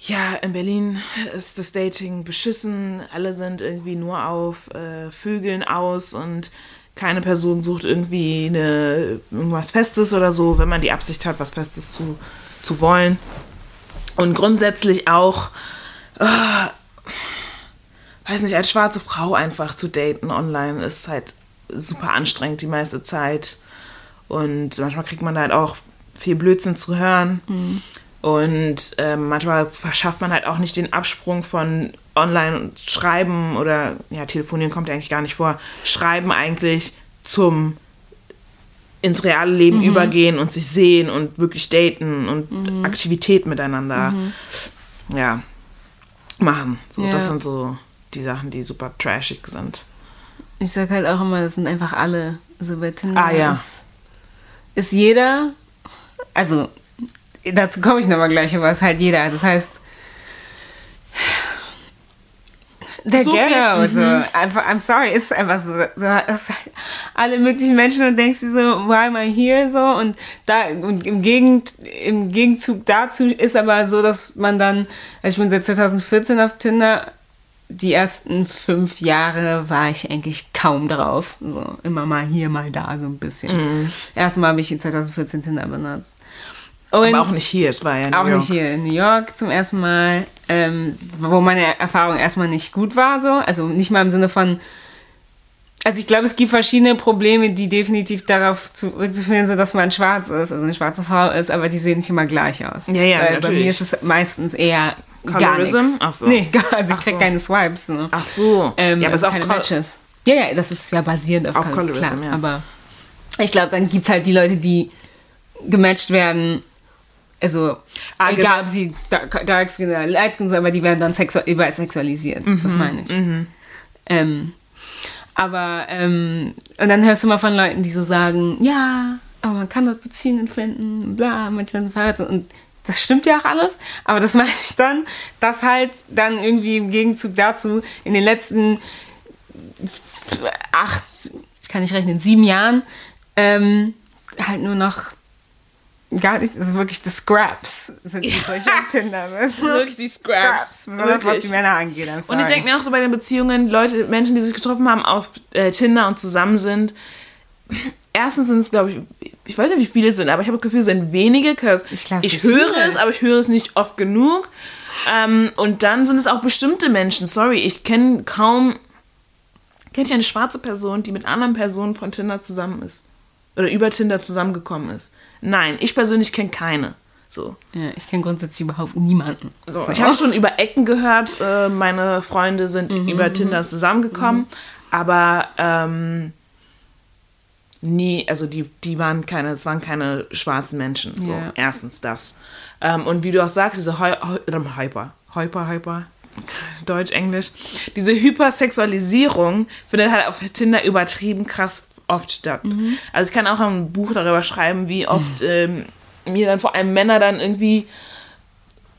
ja, in Berlin ist das Dating beschissen. Alle sind irgendwie nur auf äh, Vögeln aus und keine Person sucht irgendwie eine, irgendwas Festes oder so, wenn man die Absicht hat, was Festes zu, zu wollen. Und grundsätzlich auch, äh, weiß nicht, als schwarze Frau einfach zu daten online ist halt super anstrengend die meiste Zeit. Und manchmal kriegt man halt auch viel Blödsinn zu hören. Mhm. Und äh, manchmal schafft man halt auch nicht den Absprung von online schreiben oder ja, telefonieren kommt ja eigentlich gar nicht vor, schreiben eigentlich zum ins reale Leben mhm. übergehen und sich sehen und wirklich daten und mhm. Aktivität miteinander mhm. ja machen. So, ja. Das sind so die Sachen, die super trashig sind. Ich sag halt auch immer, das sind einfach alle. Also bei Tinder Ah, ja. ist, ist jeder, also dazu komme ich nochmal gleich, aber es ist halt jeder. Das heißt, der So viel- mhm. Ghetto, so, einfach, I'm sorry, ist einfach so, so alle möglichen Menschen und denkst du so, why am I here, so, und da, und im, Gegend, im Gegenzug dazu ist aber so, dass man dann, also ich bin seit 2014 auf Tinder, die ersten fünf Jahre war ich eigentlich kaum drauf, so, immer mal hier, mal da, so ein bisschen. Mhm. Erstmal habe ich in 2014 Tinder benutzt. Und Aber auch nicht hier, es war ja in auch New York. nicht hier in New York zum ersten Mal, ähm, wo meine Erfahrung erstmal nicht gut war, so. Also nicht mal im Sinne von. Also ich glaube, es gibt verschiedene Probleme, die definitiv darauf zurückzuführen sind, dass man schwarz ist, also eine schwarze Frau ist, aber die sehen nicht immer gleich aus. Ja, ja, Weil Bei natürlich. mir ist es meistens eher gar Colorism? nichts. Ach so. Nee, gar, also ich krieg so. keine Swipes. So. Ach so. Ähm, ja, aber es also ist auch keine Matches. Ja, ja, das ist ja basierend auf, Auf Col- Colorism, klar, ja. Aber ich glaube, dann gibt es halt die Leute, die gematcht werden. Also, Ah, egal ob sie dark, dark skin oder light skin sind, aber die werden dann sexu übersexualisiert. Das Mhm, meine ich. Ähm, aber, ähm, und dann hörst du mal von Leuten, die so sagen, ja, aber man kann dort Beziehungen finden, bla, manche sind verheiratet und das stimmt ja auch alles, aber das meine ich dann, dass halt dann irgendwie im Gegenzug dazu in den letzten acht, ich kann nicht rechnen, sieben Jahren, ähm, halt nur noch gar nicht, also wirklich die Scraps sind die solche auf Tinder. Wirklich die Scraps. besonders was die Männer angeht. Und ich denke mir auch so bei den Beziehungen, Leute, Menschen, die sich getroffen haben aus äh, Tinder und zusammen sind, erstens sind es, glaube ich, ich weiß nicht, wie viele es sind, aber ich habe das Gefühl, es sind wenige, Ich glaub, ich höre viele. es, aber ich höre es nicht oft genug. Ähm, und dann sind es auch bestimmte Menschen. Sorry, ich kenne kaum, kenne ich eine schwarze Person, die mit anderen Personen von Tinder zusammen ist. Oder über Tinder zusammengekommen ist. Nein, ich persönlich kenne keine. So. Ja, ich kenne grundsätzlich überhaupt niemanden. So, ich habe schon über Ecken gehört, äh, meine Freunde sind Mhm, über Tinder zusammengekommen, aber ähm, nie, also die, die waren keine, es waren keine schwarzen Menschen. So, Ja. erstens das. Ähm, und wie du auch sagst, diese Heu, Hyper, Hyper, Hyper, Deutsch, Englisch, diese Hypersexualisierung findet halt auf Tinder übertrieben krass oft statt. Mhm. Also ich kann auch ein Buch darüber schreiben, wie oft ähm, mir dann vor allem Männer dann irgendwie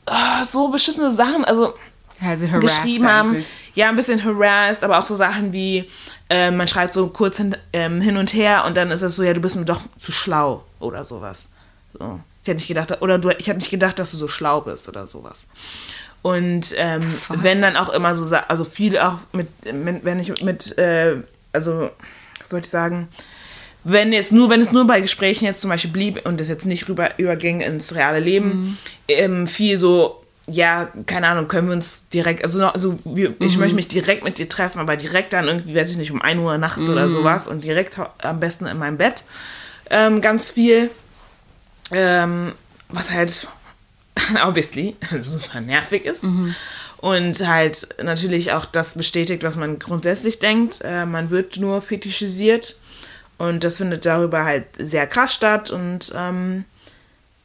ah, so beschissene Sachen, also also geschrieben haben. eigentlich. Ja, ein bisschen harassed, aber auch so Sachen wie, ähm, man schreibt so kurz hin, ähm, hin und her und dann ist es so, ja, du bist mir doch zu schlau oder sowas. So. Ich hätte nicht gedacht, oder du, ich hätte nicht gedacht, dass du so schlau bist oder sowas. Und ähm, wenn dann auch immer so, also viel auch mit, mit wenn ich mit, äh, also, was soll ich sagen, wenn jetzt nur, wenn es nur bei Gesprächen jetzt zum Beispiel blieb und es jetzt nicht rüber überging ins reale Leben, ähm, viel so, ja, keine Ahnung, können wir uns direkt, also, also wir, ich möchte mich direkt mit dir treffen, aber direkt dann irgendwie, weiß ich nicht, um 1 Uhr nachts oder sowas und direkt am besten in meinem Bett ähm, ganz viel, ähm, was halt obviously super nervig ist. Und halt natürlich auch das bestätigt, was man grundsätzlich denkt. Äh, man wird nur fetischisiert und das findet darüber halt sehr krass statt und ähm,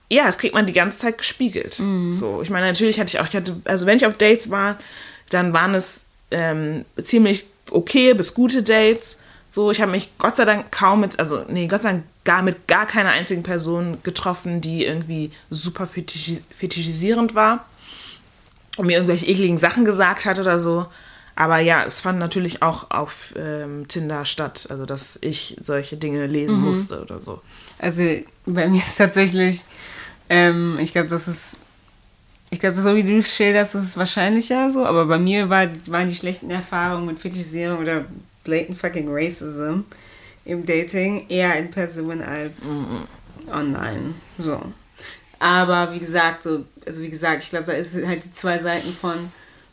ja, das kriegt man die ganze Zeit gespiegelt. So, ich meine, natürlich hatte ich auch, ich hatte, also wenn ich auf Dates war, dann waren es ähm, ziemlich okay bis gute Dates. So, ich habe mich Gott sei Dank kaum mit, also nee, Gott sei Dank gar mit gar keiner einzigen Person getroffen, die irgendwie super fetischi fetischisierend war und mir irgendwelche ekligen Sachen gesagt hat oder so. Aber ja, es fand natürlich auch auf ähm, Tinder statt, also dass ich solche Dinge lesen musste oder so. Also bei mir ist tatsächlich, ähm, ich glaube, das ist, ich glaube, so wie du es schilderst, ist es wahrscheinlicher so, aber bei mir war, waren die schlechten Erfahrungen mit Fetischisierung oder blatant fucking Racism im Dating eher in Person als online. So. Aber wie gesagt, so, also wie gesagt, ich glaube, da ist halt die zwei Seiten von,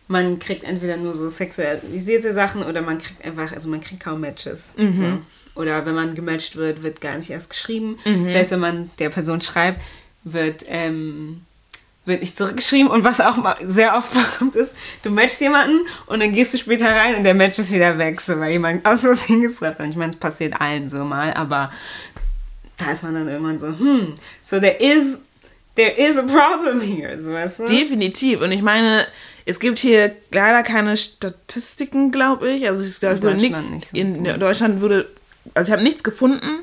man kriegt entweder nur so sexualisierte Sachen oder man kriegt einfach, also man kriegt kaum Matches. So. Oder wenn man gematcht wird, wird gar nicht erst geschrieben. Das heißt, wenn man der Person schreibt, wird, ähm, wird nicht zurückgeschrieben. Und was auch sehr oft vorkommt, ist, du matchst jemanden und dann gehst du später rein und der Match ist wieder weg, so, weil jemand aus Versehen geswappt hat. Ich meine, es passiert allen so mal, aber da ist man dann irgendwann so, hm, so there is, there is a problem here, so weißt du? Definitiv. Und ich meine, es gibt hier leider keine Statistiken, glaube ich. Also ich glaube, In würde Deutschland nichts. nicht so. in Deutschland würde, also ich habe nichts gefunden,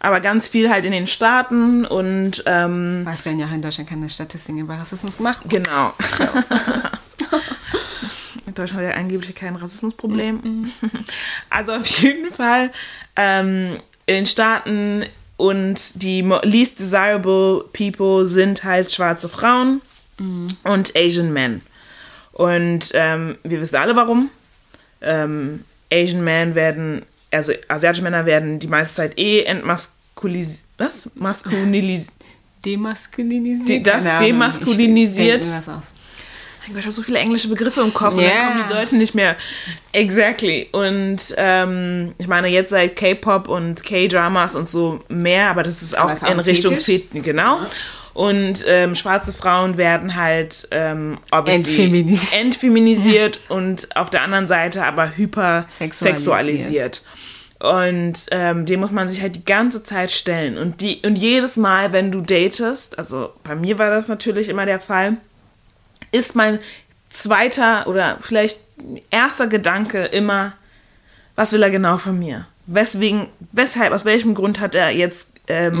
aber ganz viel halt in den Staaten und ähm, es werden ja in Deutschland keine Statistiken über Rassismus gemacht. genau. In Deutschland hat ja angeblich kein Rassismusproblem. Also auf jeden Fall ähm, in den Staaten und die least desirable people sind halt schwarze Frauen und Asian Men. Und ähm, wir wissen alle warum. Ähm, Asian Men werden, also asiatische Männer werden die meiste Zeit eh entmaskulisiert. Was? Maskulinisiert. Demaskulinisiert? Die- das demaskulinisiert. Ich was aus. Mein Gott, ich habe so viele englische Begriffe im Kopf und Ja. dann kommen die Leute nicht mehr. Exactly. Und ähm, ich meine, jetzt seit K-Pop und K-Dramas und so mehr, aber das ist auch auch in ein Richtung Fetisch. Fit, genau. Und ähm, schwarze Frauen werden halt ähm, obviously Entfeminisiert. entfeminisiert und auf der anderen Seite aber hypersexualisiert. Und ähm, dem muss man sich halt die ganze Zeit stellen. Und, die, und jedes Mal, wenn du datest, also bei mir war das natürlich immer der Fall, ist mein zweiter oder vielleicht erster Gedanke immer, was will er genau von mir? Weswegen, weshalb, aus welchem Grund hat er jetzt ähm,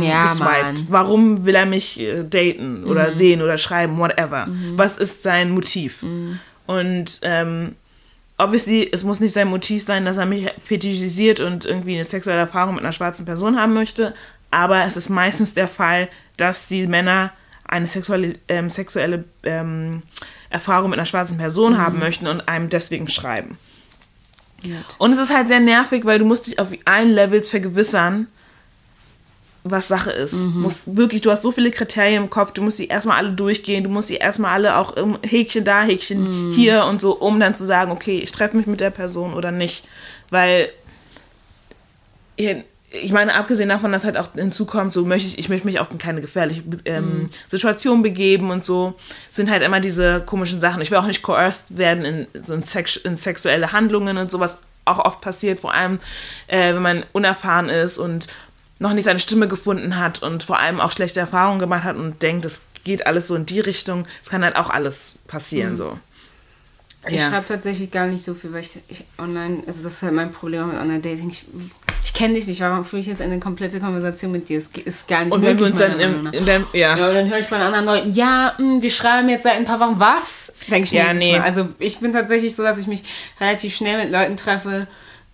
Ja. Warum will er mich äh, daten oder sehen oder schreiben, whatever? Was ist sein Motiv? Und ähm, obviously, es muss nicht sein Motiv sein, dass er mich fetischisiert und irgendwie eine sexuelle Erfahrung mit einer schwarzen Person haben möchte, aber es ist meistens der Fall, dass die Männer eine sexuelle, ähm, sexuelle ähm, Erfahrung mit einer schwarzen Person haben möchten und einem deswegen schreiben. Und es ist halt sehr nervig, weil du musst dich auf allen Levels vergewissern, was Sache ist. Musst wirklich, du hast so viele Kriterien im Kopf, du musst die erstmal alle durchgehen, du musst die erstmal alle auch im Häkchen da, Häkchen hier und so, um dann zu sagen, okay, ich treffe mich mit der Person oder nicht. Weil ich meine, abgesehen davon, dass halt auch hinzukommt, so möchte ich, ich möchte mich auch in keine gefährliche ähm, Situation begeben und so, sind halt immer diese komischen Sachen. Ich will auch nicht coerced werden in so in, Sex, in sexuelle Handlungen und sowas auch oft passiert, vor allem äh, wenn man unerfahren ist und noch nicht seine Stimme gefunden hat und vor allem auch schlechte Erfahrungen gemacht hat und denkt, es geht alles so in die Richtung. Es kann halt auch alles passieren so. Ich Ja. schreibe tatsächlich gar nicht so viel, weil ich, ich online, also das ist halt mein Problem mit Online-Dating. Ich, ich kenne dich nicht, warum führe ich jetzt eine komplette Konversation mit dir? Es ist gar nicht Und wenn wir möglich, uns dann im, dem, ja. Ja, und dann höre ich von anderen Leuten, ja, mh, wir schreiben jetzt seit ein paar Wochen, was? Denke ich mir Ja, jedes nee. Mal. Also ich bin tatsächlich so, dass ich mich relativ schnell mit Leuten treffe.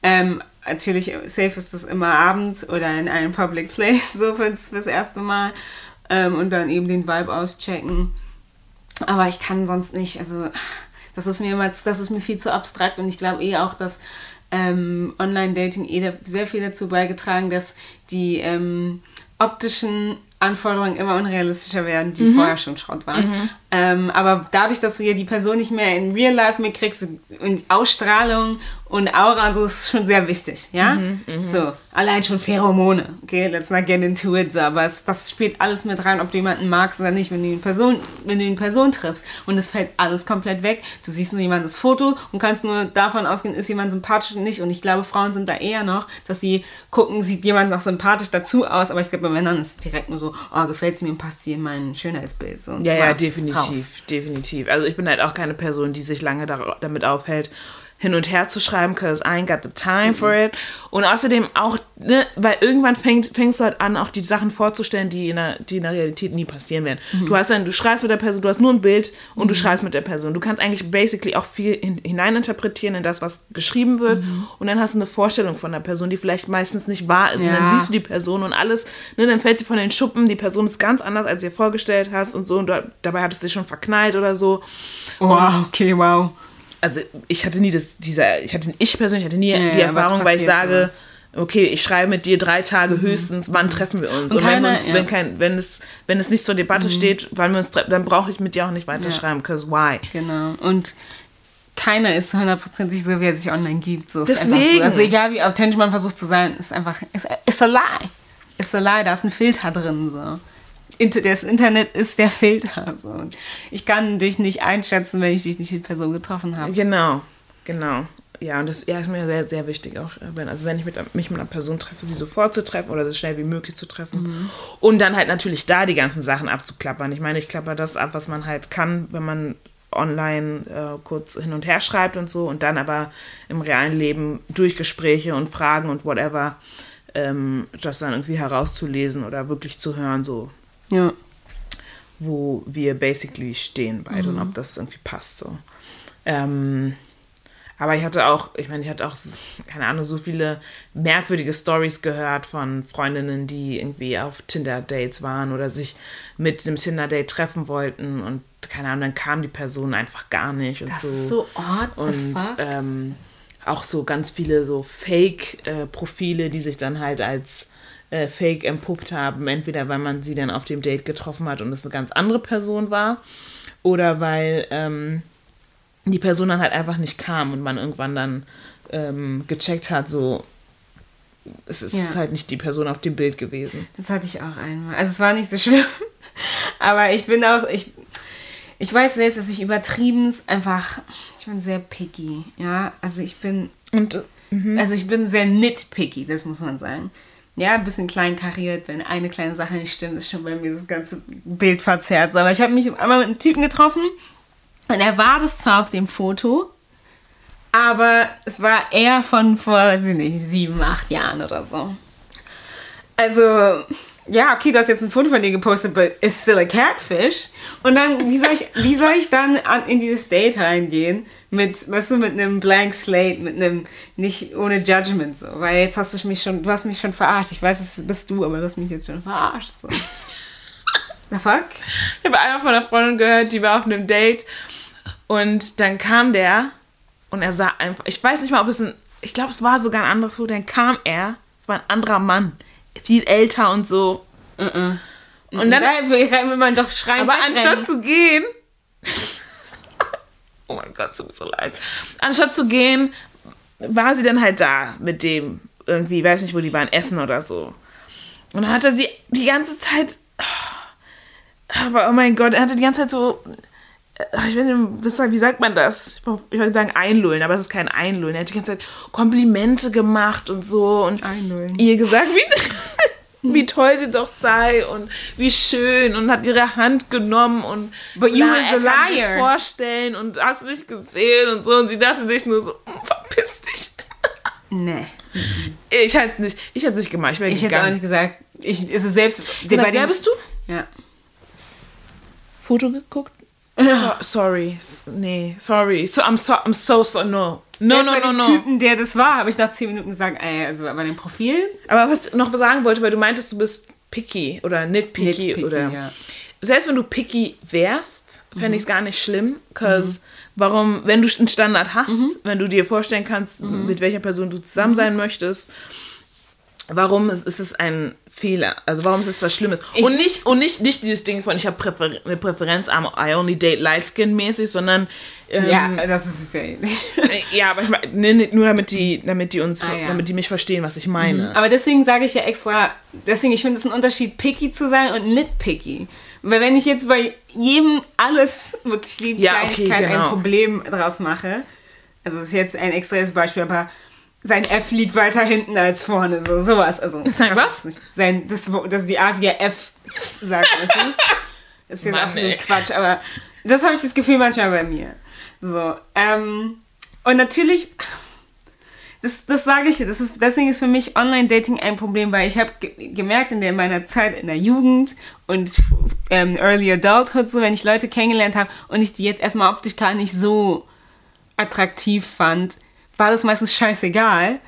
Ähm, natürlich, safe ist das immer abends oder in einem Public Place, so fürs, fürs erste Mal. Ähm, und dann eben den Vibe auschecken. Aber ich kann sonst nicht, also das ist mir immer, das ist mir viel zu abstrakt und ich glaube eh auch, dass ähm, Online-Dating eh sehr viel dazu beigetragen, dass die ähm, optischen Anforderungen immer unrealistischer werden, die vorher schon Schrott waren. Ähm, aber dadurch, dass du ja die Person nicht mehr in Real Life mitkriegst und Ausstrahlung und Aura und so, ist schon sehr wichtig, ja? So, allein schon Pheromone, okay, let's not get into it, so, aber es, das spielt alles mit rein, ob du jemanden magst oder nicht, wenn du eine Person, wenn du eine Person triffst. Und es fällt alles komplett weg, du siehst nur jemandes Foto und kannst nur davon ausgehen, ist jemand sympathisch oder nicht. Und ich glaube, Frauen sind da eher noch, dass sie gucken, sieht jemand noch sympathisch dazu aus, aber ich glaube, bei Männern ist es direkt nur so, oh, gefällt sie mir und passt sie in mein Schönheitsbild, so. Ja, ja, definitiv, Raus. definitiv. Also ich bin halt auch keine Person, die sich lange dar- damit aufhält, hin und her zu schreiben, because I ain't got the time Mhm. for it. Und außerdem auch, ne, weil irgendwann fängt, fängst du halt an, auch die Sachen vorzustellen, die in der, die in der Realität nie passieren werden. Mhm. Du hast dann, du schreibst mit der Person, du hast nur ein Bild und du schreibst mit der Person. Du kannst eigentlich basically auch viel hin, hineininterpretieren in das, was geschrieben wird. Mhm. Und dann hast du eine Vorstellung von der Person, die vielleicht meistens nicht wahr ist. Und dann Ja. siehst du die Person und alles, ne, dann fällt sie von den Schuppen, die Person ist ganz anders, als du dir vorgestellt hast und so, und du, dabei hattest du dich schon verknallt oder so. Wow, okay, wow. Also ich hatte nie das, dieser, ich hatte, ich persönlich hatte nie Ja, die was Erfahrung, weil ich sage, sowas? okay, ich schreibe mit dir drei Tage höchstens, wann treffen wir uns? Und Und, wenn, keiner- uns, ja. wenn, kein, wenn, es, wenn es nicht zur Debatte steht, wann wir uns treffen, dann brauche ich mit dir auch nicht weiter Ja. schreiben, because why? Genau. Und keiner ist hundertprozentig so, wie er sich online gibt. So Deswegen. So. Also egal wie authentisch man versucht zu sein, ist einfach, ist, ist a lie. Ist a lie, da ist ein Filter drin. So. Das Internet ist der Filter. So. Ich kann dich nicht einschätzen, wenn ich dich nicht in Person getroffen habe. Genau, genau. ja, und das ja, ist mir sehr, sehr wichtig auch, äh, wenn, also wenn ich mit, mich mit einer Person treffe, sie sofort zu treffen oder so schnell wie möglich zu treffen. Mhm. Und dann halt natürlich da die ganzen Sachen abzuklappern. Ich meine, ich klapper das ab, was man halt kann, wenn man online äh, kurz hin und her schreibt und so und dann aber im realen Leben durch Gespräche und Fragen und whatever ähm, das dann irgendwie herauszulesen oder wirklich zu hören, so Ja. wo wir basically stehen beide und ob das irgendwie passt so. Ähm, aber ich hatte auch, ich meine, ich hatte auch, keine Ahnung, so viele merkwürdige Stories gehört von Freundinnen, die irgendwie auf Tinder-Dates waren oder sich mit dem Tinder-Date treffen wollten und keine Ahnung, dann kam die Person einfach gar nicht und Das so. ist so odd, Und ähm, auch so ganz viele so Fake-Profile, die sich dann halt als äh, Fake entpuppt haben. Entweder weil man sie dann auf dem Date getroffen hat und es eine ganz andere Person war oder weil ähm, die Person dann halt einfach nicht kam und man irgendwann dann ähm, gecheckt hat, so es ist Ja. halt nicht die Person auf dem Bild gewesen. Das hatte ich auch einmal. Also es war nicht so schlimm. Aber ich bin auch, ich, ich weiß selbst, dass ich übertrieben einfach, ich bin sehr picky. Ja, also ich bin, Und äh, also ich bin sehr nitpicky, das muss man sagen. Ja, ein bisschen klein kariert, wenn eine kleine Sache nicht stimmt, ist schon bei mir das ganze Bild verzerrt. Aber ich habe mich einmal mit einem Typen getroffen und er war das zwar auf dem Foto, aber es war eher von vor, weiß ich nicht, sieben, acht Jahren oder so. Also, ja, okay, du hast jetzt ein Foto von dir gepostet, but it's still a catfish. Und dann, wie soll ich, wie soll ich dann an, in dieses Date reingehen? Mit, weißt du, mit einem blank slate, mit einem, nicht ohne Judgment, so. Weil jetzt hast du mich schon, du hast mich schon verarscht. Ich weiß, es bist du, aber du hast mich jetzt schon verarscht, so. The fuck? Ich habe einmal von einer Freundin gehört, die war auf einem Date und dann kam der und er sah einfach, ich weiß nicht mal, ob es ein, ich glaube, es war sogar ein anderes Foto, dann kam er, es war ein anderer Mann, viel älter und so. Und dann, da will man doch schreien. aber anstatt zu gehen, oh mein Gott, tut mir so leid, anstatt zu gehen, war sie dann halt da mit dem, irgendwie, weiß nicht, wo die waren, essen oder so. Und dann hat er sie die ganze Zeit, aber oh mein Gott, er hatte die ganze Zeit so, äh, ich weiß nicht, wie sagt man das? Ich wollte ich wollte sagen einlullen, aber es ist kein Einlullen. Er hat die ganze Zeit Komplimente gemacht und so und Einlullen. ihr gesagt, wie, wie toll sie doch sei und wie schön und hat ihre Hand genommen und But you was er kann sich vorstellen und hast nicht gesehen und so und sie dachte sich nur so, "Mm, verpiss dich. Nee. Ich hätte es nicht, ich hätte es nicht gemacht, ich Ich hätte auch nicht gesagt, ich, ist es selbst. Gesagt, wer bist du? Ja. Foto geguckt? So, sorry. Nee, sorry. So, I'm so, I'm so, so, no. No, no, no, no. Typen, der das war, habe ich nach 10 Minuten gesagt, ey, also bei dem Profil. Aber was ich noch sagen wollte, weil du meintest, du bist picky oder nitpicky, Nitpicky, oder. ja. Selbst wenn du picky wärst, fände ich es gar nicht schlimm, cause warum, wenn du einen Standard hast, wenn du dir vorstellen kannst, mit welcher Person du zusammen sein möchtest, warum ist, ist es ein Fehler? Also warum ist es was Schlimmes? Ich- und nicht und nicht nicht dieses Ding von ich habe Präfer eine Präferenz am I only date light skin mäßig, sondern ähm, ja, das ist es ja ähnlich. ja, aber ich meine, nee, nee, nur damit die, damit die uns, Ah, ja. damit die mich verstehen, was ich meine. Aber deswegen sage ich ja extra, deswegen, ich finde es ein Unterschied, picky zu sein und nitpicky. Weil wenn ich jetzt bei jedem alles, wirklich lieb Ja, okay, Kleinigkeit genau. ein Problem draus mache, also das ist jetzt ein extremes Beispiel, aber sein F liegt weiter hinten als vorne, so sowas. Also, Sein was? Sein, das, das ist die Art, wie er F sagt, weißt du? Das ist jetzt Mann, absolut ey. Quatsch, aber das habe ich das Gefühl manchmal bei mir. So, ähm, und natürlich, das, das sage ich, das ist, deswegen ist für mich Online-Dating ein Problem, weil ich habe ge gemerkt in der, meiner Zeit in der Jugend und ähm, Early Adulthood, so wenn ich Leute kennengelernt habe und ich die jetzt erstmal optisch gar nicht so attraktiv fand, war das meistens scheißegal,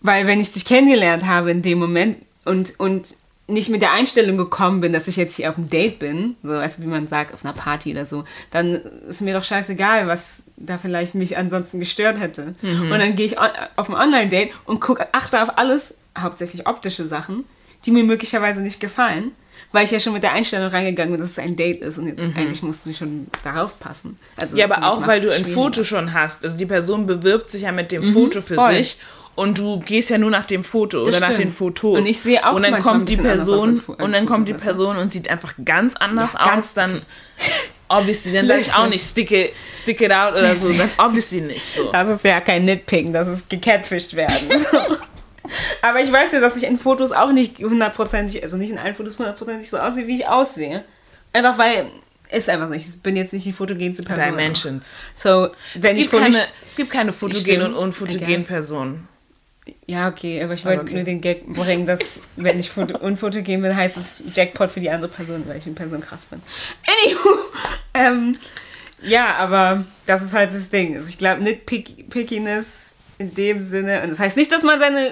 weil wenn ich dich kennengelernt habe in dem Moment und, und nicht mit der Einstellung gekommen bin, dass ich jetzt hier auf einem Date bin, so weißt du, wie man sagt, auf einer Party oder so, dann ist mir doch scheißegal, was da vielleicht mich ansonsten gestört hätte. Und dann gehe ich auf ein Online-Date und gucke, achte auf alles, hauptsächlich optische Sachen, die mir möglicherweise nicht gefallen, weil ich ja schon mit der Einstellung reingegangen bin, dass es ein Date ist und eigentlich musst du schon darauf passen. Also Ja, aber auch weil du ein. Foto schon hast. Also die Person bewirbt sich ja mit dem Foto für voll. sich und du gehst ja nur nach dem Foto oder nach stimmt. den Fotos. Und ich sehe auch und dann kommt die Person und dann kommt die Person und sieht einfach ganz anders Ja, ganz- aus. Dann obviously, dann sage ich auch nicht stick it, stick it out oder so. Sag obviously nicht. So. Das ist ja kein Nitpicken, das ist gecatfished werden. So. Aber ich weiß ja, dass ich in Fotos auch nicht hundertprozentig, also nicht in allen Fotos hundertprozentig so aussehe, wie ich aussehe. Einfach weil, ist einfach so, ich bin jetzt nicht die fotogenste Person. Dimensions. So, wenn Es ich gibt, Foto keine, es gibt keine fotogene und guess. Personen. Ja, okay, aber ich wollte okay. nur den Gag bringen, dass wenn ich foto unfotogen bin, heißt es Jackpot für die andere Person, weil ich in Person krass bin. Anywho, ähm, ja, aber das ist halt das Ding. Also ich glaube, Nitpickiness in dem Sinne, und das heißt nicht, dass man seine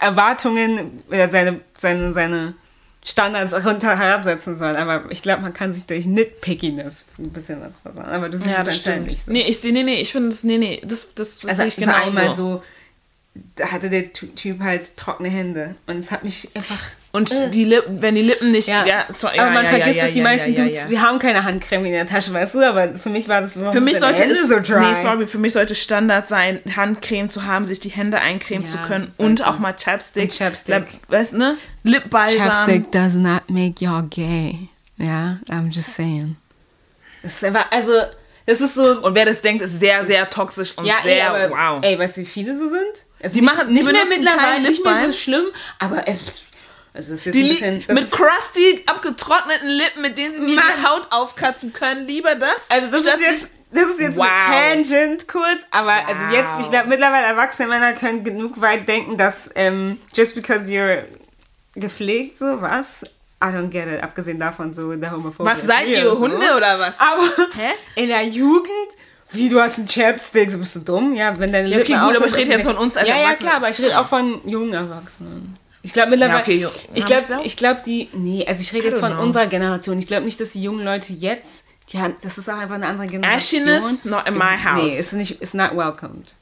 Erwartungen oder seine, seine, seine Standards runter herabsetzen soll, aber ich glaube, man kann sich durch Nitpickiness ein bisschen was versauen. Aber du siehst Ja, es das anscheinend nicht so. Nee, ich, nee, nee, ich finde das, nee, nee, das, das, das Also, sehe ich also genau einmal so. da hatte der Ty- Typ halt trockene Hände und es hat mich einfach. Und die Lippen, wenn die Lippen nicht, ja, Ja, so, aber ja, man ja, vergisst, dass die meisten Dudes, die haben keine Handcreme in der Tasche, weißt du, aber für mich war das Für mich sollte es, so dry. nee, sorry, für mich sollte Standard sein, Handcreme zu haben, sich die Hände eincremen zu können und auch mal Chapstick. Und Chapstick. Weißt du, ne? Lipbalsam. Chapstick does not make y'all gay. Ja, I'm just saying. Das ist einfach, also, das ist so. Und wer das denkt, ist sehr, sehr toxisch und ja, sehr, ey, aber, wow. ey, weißt du, wie viele so sind? Also Die nicht, machen- nicht mehr mittlerweile, nicht mehr so schlimm, aber es, also das ist jetzt die ein bisschen. das mit crusty, abgetrockneten Lippen, mit denen sie mir die Haut aufkratzen können. Lieber das. Also das ist jetzt, das ist jetzt Wow. eine Tangent kurz, aber also Wow. jetzt, ich glaube mittlerweile erwachsene Männer können genug weit denken, dass ähm, just because you're gepflegt, so was, I don't get it, abgesehen davon so der Homophobie. Was seid ihr, so. Hunde oder was? Aber Hä? in der Jugend, wie du hast einen Chapstick, so bist du dumm, ja, wenn deine Ja, okay, Lippen gut, aber ich rede jetzt von uns als Ja, ja, klar, aber ich rede auch von jungen Erwachsenen. Ich glaube mittlerweile, Ja, okay, ich glaube, ich glaub- ich glaube die, nee, also ich rede jetzt von know. unserer Generation. Ich glaube nicht, dass die jungen Leute jetzt, die haben, das ist auch einfach eine andere Generation. Ashiness, not in my house. Nee, ist nicht, ist not welcomed.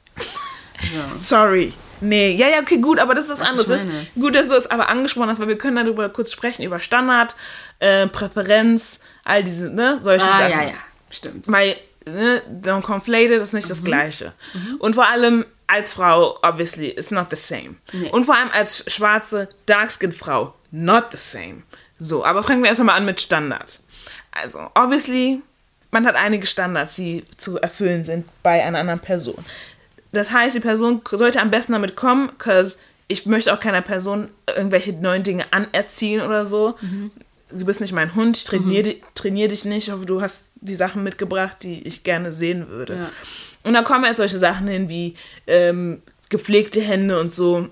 So. Sorry. Nee, ja, ja, okay, gut, aber das ist was anderes. Das gut, dass du es aber angesprochen hast, weil wir können darüber kurz sprechen, über Standard, äh, Präferenz, all diese, ne, solche Ah, Sachen. ja, ja, stimmt. Weil, ne, don't conflate it ist nicht Mhm. das Gleiche. Und vor allem als Frau, obviously, it's not the same. Nee. Und vor allem als schwarze, dark-skinned Frau, not the same. So, aber fangen wir erstmal mal an mit Standard. Also, obviously, man hat einige Standards, die zu erfüllen sind bei einer anderen Person. Das heißt, die Person sollte am besten damit kommen, because ich möchte auch keiner Person irgendwelche neuen Dinge anerziehen oder so. Du bist nicht mein Hund, ich trainiere di- trainier dich nicht. Ich hoffe, du hast die Sachen mitgebracht, die ich gerne sehen würde. Ja. Und da kommen jetzt solche Sachen hin wie ähm, gepflegte Hände und so.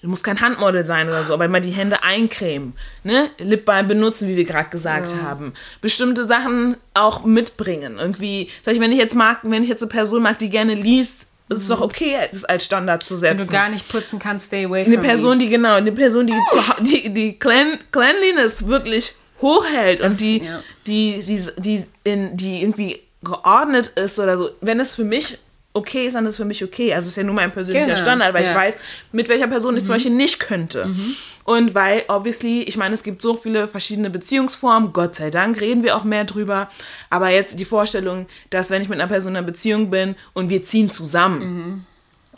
Du musst kein Handmodel sein oder so, aber immer die Hände eincremen, ne? Lipbalm benutzen, wie wir gerade gesagt So. haben. Bestimmte Sachen auch mitbringen. Irgendwie, sag ich, wenn ich jetzt mag, wenn ich jetzt eine Person mag, die gerne liest, ist es doch okay, das als Standard zu setzen. Wenn du gar nicht putzen kannst, stay away eine Person, me. die genau, eine Person, die die, die Clean, Cleanliness wirklich hochhält und die, ja. die, die, die, in, die irgendwie geordnet ist oder so. Wenn es für mich okay ist, dann ist es für mich okay. Also es ist ja nur mein persönlicher Genau, Standard, weil ich ja. weiß, mit welcher Person ich zum Beispiel nicht könnte. Und weil, obviously, ich meine, es gibt so viele verschiedene Beziehungsformen, Gott sei Dank reden wir auch mehr drüber. Aber jetzt die Vorstellung, dass wenn ich mit einer Person in einer Beziehung bin und wir ziehen zusammen,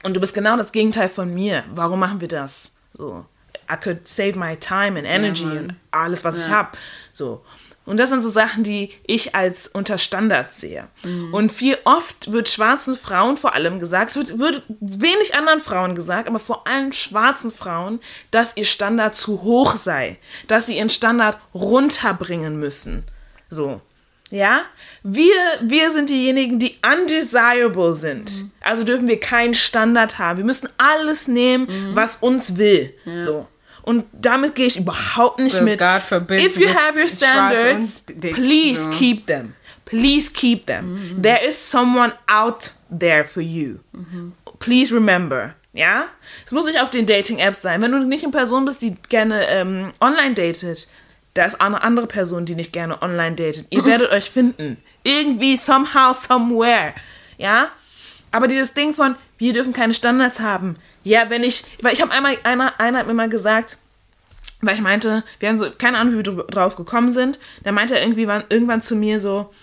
und du bist genau das Gegenteil von mir. Warum machen wir das? So, I could save my time and energy Mann. und alles, was ich Ja. habe. So. Und das sind so Sachen, die ich als unter Standard sehe. Und viel oft wird schwarzen Frauen vor allem gesagt, es wird, wird wenig anderen Frauen gesagt, aber vor allem schwarzen Frauen, dass ihr Standard zu hoch sei, dass sie ihren Standard runterbringen müssen. So. Ja, wir, wir sind diejenigen, die undesirable sind. Also dürfen wir keinen Standard haben. Wir müssen alles nehmen, was uns will. So. Und damit gehe ich überhaupt nicht So, mit. God forbid, If du you have your standards, please so. keep them. Please keep them. There is someone out there for you. Please remember. Ja? Es muss nicht auf den Dating-Apps sein. Wenn du nicht eine Person bist, die gerne ähm, online datet, da ist auch eine andere Person, die nicht gerne online datet. Ihr werdet euch finden. Irgendwie, somehow, somewhere. Ja? Aber dieses Ding von, wir dürfen keine Standards haben. Ja, wenn ich, weil ich habe einmal, einer, einer hat mir mal gesagt, weil ich meinte, wir haben so, keine Ahnung, wie wir dr- drauf gekommen sind. Da meinte er irgendwie wann, irgendwann zu mir so,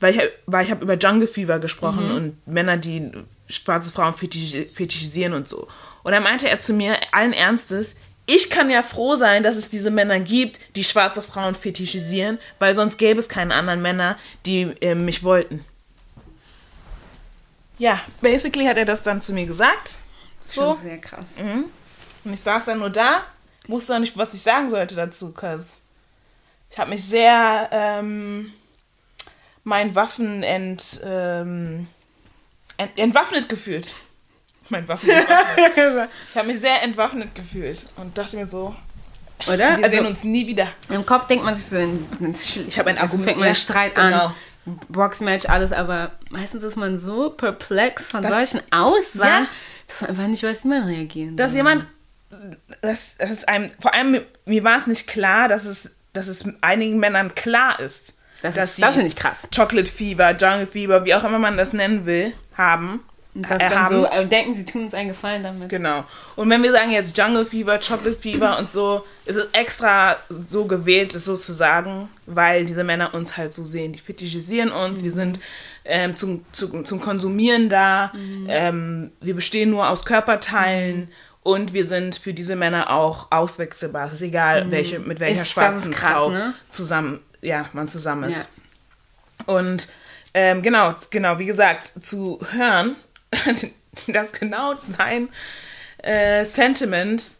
weil ich, weil ich habe über Jungle Fever gesprochen und Männer, die schwarze Frauen fetisch, fetischisieren und so. Und dann meinte er zu mir, allen Ernstes, ich kann ja froh sein, dass es diese Männer gibt, die schwarze Frauen fetischisieren, weil sonst gäbe es keine anderen Männer, die äh, mich wollten. Ja, basically hat er das dann zu mir gesagt. Das ist So. schon sehr krass. Und ich saß dann nur da, wusste auch nicht, was ich sagen sollte dazu, cause ich habe mich sehr ähm, mein Waffen ent, ähm, ent, entwaffnet gefühlt. Mein Waffen entwaffnet. ich habe mich sehr entwaffnet gefühlt und dachte mir so, Oder? wir Also sehen uns nie wieder. im Kopf denkt man sich so, ich Ich habe ein also Argument, fängt man ja, einen Streit genau. an. Boxmatch, alles, aber meistens ist man so perplex von Das- solchen Aussagen, Ja. Dass man einfach nicht weiß, wie man reagieren dass soll. jemand, das, das ist einem, vor allem mir, mir war es nicht klar, dass es, dass es einigen Männern klar ist, Das, dass ist, sie das finde ich krass. Chocolate Fever, Jungle Fever, wie auch immer man das nennen will, haben. Und das äh, dann haben. so äh, denken, sie tun uns einen Gefallen damit. Genau. Und wenn wir sagen jetzt Jungle Fever, Chocolate Fever und so, ist es extra so gewählt, es so zu sagen, weil diese Männer uns halt so sehen. Die fetischisieren uns, wir sind ähm, zum, zum, zum Konsumieren da, ähm, wir bestehen nur aus Körperteilen und wir sind für diese Männer auch auswechselbar. Es ist egal, welche, mit welcher Ist- schwarzen ist krass, Frau ne? zusammen, ja, man zusammen ist. Ja. Und ähm, genau, genau, wie gesagt, zu hören, dass genau sein äh, Sentiment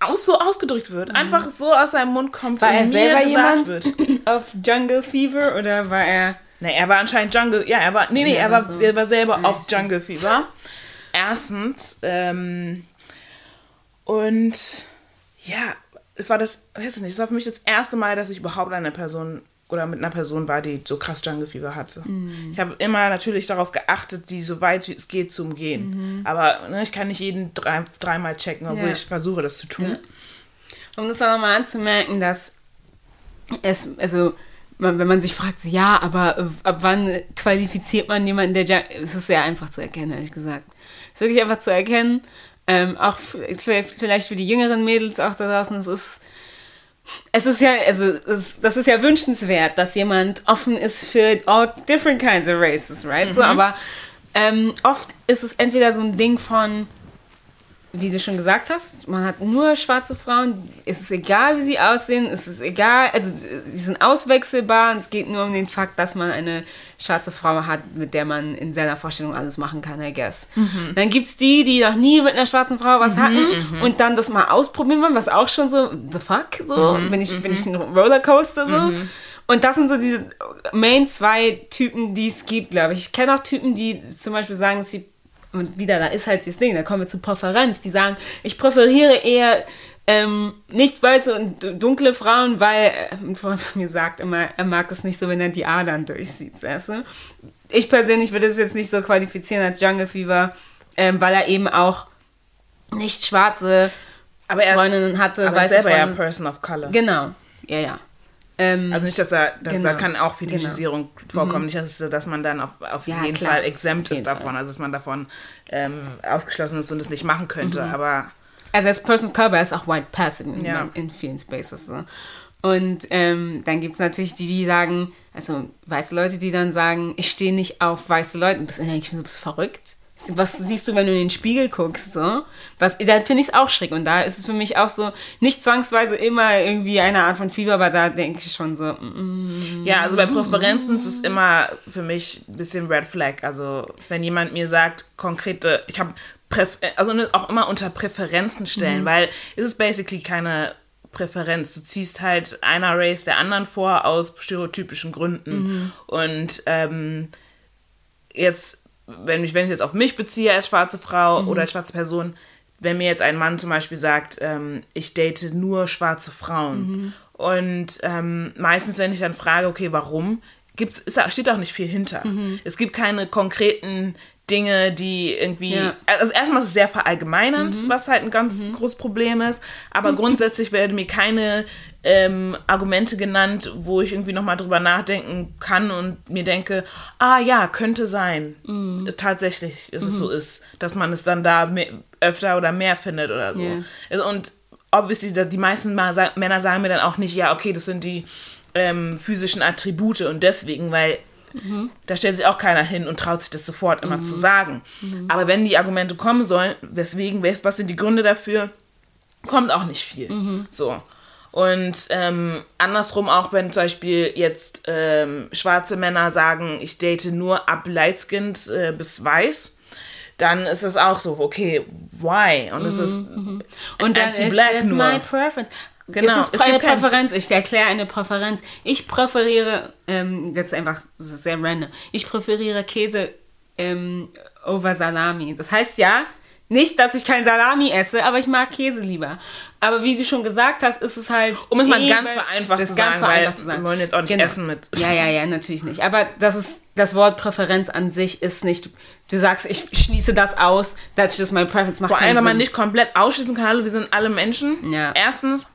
aus, so ausgedrückt wird, einfach so aus seinem Mund kommt War er und mir selber gesagt jemand wird. auf Jungle Fever oder war er. Na, er war anscheinend Jungle, ja, er war, nee, nee, Ja, er war, so. er war selber auf. Jungle Fever. Erstens, ähm, und ja, es war das, weiß ich nicht, es war für mich das erste Mal, dass ich überhaupt eine Person oder mit einer Person war, die so krass Jungle Fever hatte. Mhm. Ich habe immer natürlich darauf geachtet, die so weit wie es geht zu umgehen. Aber ne, ich kann nicht jeden drei, dreimal checken, obwohl Mhm. Ja. ich versuche, das zu tun. Um das auch nochmal anzumerken, dass es, also, man, wenn man sich fragt, ja, aber äh, ab wann qualifiziert man jemanden, der. Junk- Es ist sehr einfach zu erkennen, ehrlich gesagt. Es ist wirklich einfach zu erkennen. Ähm, auch für, vielleicht für die jüngeren Mädels auch da draußen, es ist. Es ist ja, also, es, das ist ja wünschenswert, dass jemand offen ist für all different kinds of races, right? So, aber ähm, oft ist es entweder so ein Ding von, wie du schon gesagt hast, man hat nur schwarze Frauen. Es ist egal, wie sie aussehen. Es ist egal, also sie sind auswechselbar. Und es geht nur um den Fakt, dass man eine schwarze Frau hat, mit der man in seiner Vorstellung alles machen kann, I guess. Dann gibt es die, die noch nie mit einer schwarzen Frau was hatten und dann das mal ausprobieren wollen, was auch schon so, the fuck, so, bin, ich, bin ich ein Rollercoaster so. Und das sind so diese Main zwei Typen, die es gibt, glaube ich. Ich kenne auch Typen, die zum Beispiel sagen, dass sie und wieder, da ist halt das Ding, da kommen wir zu Präferenz. Die sagen, ich präferiere eher ähm, nicht weiße und dunkle Frauen, weil äh, ein Freund von mir sagt immer, er mag es nicht so, wenn er die Adern durchsieht, weißt du? Ich persönlich würde es jetzt nicht so qualifizieren als Jungle Fever, ähm, weil er eben auch nicht schwarze Aber er ist, Freundinnen hatte, aber er weiße selber ja Freundinnen. Person of Color. Genau, ja, ja. Ähm, Also nicht, dass da, dass Genau. da kann auch Fetischisierung vorkommen. Nicht, dass, dass man dann auf, auf Ja, jeden klar. Fall exempt ist davon. Fall. Also dass man davon ähm, ausgeschlossen ist und es nicht machen könnte. Aber Also als Person of Color ist auch White Passing in, Ja. in vielen Spaces. So. Und ähm, dann gibt es natürlich die, die sagen, also weiße Leute, die dann sagen, ich stehe nicht auf weiße Leute. Bist du eigentlich so bist verrückt? Was siehst du, wenn du in den Spiegel guckst? So? Was, da finde ich es auch schräg. Und da ist es für mich auch so, nicht zwangsweise immer irgendwie eine Art von Fieber, aber da denke ich schon so, mm, ja, also bei Präferenzen ist es immer für mich ein bisschen Red Flag. Also wenn jemand mir sagt, konkrete, ich habe also ne, auch immer unter Präferenzen stellen, weil es ist basically keine Präferenz. Du ziehst halt einer Race der anderen vor aus stereotypischen Gründen. Und ähm, jetzt, wenn ich, wenn ich jetzt auf mich beziehe als schwarze Frau oder als schwarze Person, wenn mir jetzt ein Mann zum Beispiel sagt, ähm, ich date nur schwarze Frauen und ähm, meistens, wenn ich dann frage, okay, warum, gibt's, ist, da- steht auch nicht viel hinter. Es gibt keine konkreten Dinge, die irgendwie. Ja. Also erstmal ist es sehr verallgemeinernd, was halt ein ganz großes Problem ist. Aber grundsätzlich werden mir keine ähm, Argumente genannt, wo ich irgendwie nochmal drüber nachdenken kann und mir denke, ah ja, könnte sein. Tatsächlich ist es so ist, dass man es dann da mehr, öfter oder mehr findet oder so. Ja. Also, Und obviously, die meisten Männer sagen mir dann auch nicht, ja, okay, das sind die ähm, physischen Attribute und deswegen, weil da stellt sich auch keiner hin und traut sich das sofort immer zu sagen. Aber wenn die Argumente kommen sollen, weswegen, wes- was sind die Gründe dafür, kommt auch nicht viel. So. Und ähm, andersrum auch, wenn zum Beispiel jetzt ähm, schwarze Männer sagen, ich date nur ab light-skinned äh, bis weiß, dann ist es auch so, okay, why? Und es ist Und dann ist nur. my preference. Genau, Es ist es gibt Präferenz. Ich erkläre eine Präferenz. Ich präferiere, ähm, jetzt einfach, das ist sehr random. Ich präferiere Käse ähm, over Salami. Das heißt ja, nicht, dass ich kein Salami esse, aber ich mag Käse lieber. Aber wie du schon gesagt hast, ist es halt. Um es mal ganz vereinfacht das zu ganz sagen, weil zu sagen. wir wollen jetzt auch nicht essen mit- Ja, ja, ja, natürlich nicht. Aber das ist das Wort Präferenz an sich ist nicht. Du sagst, ich schließe das aus. That's just my preference. Macht Vor allem, wenn man nicht komplett ausschließen kann, hallo, wir sind alle Menschen. Ja. Erstens.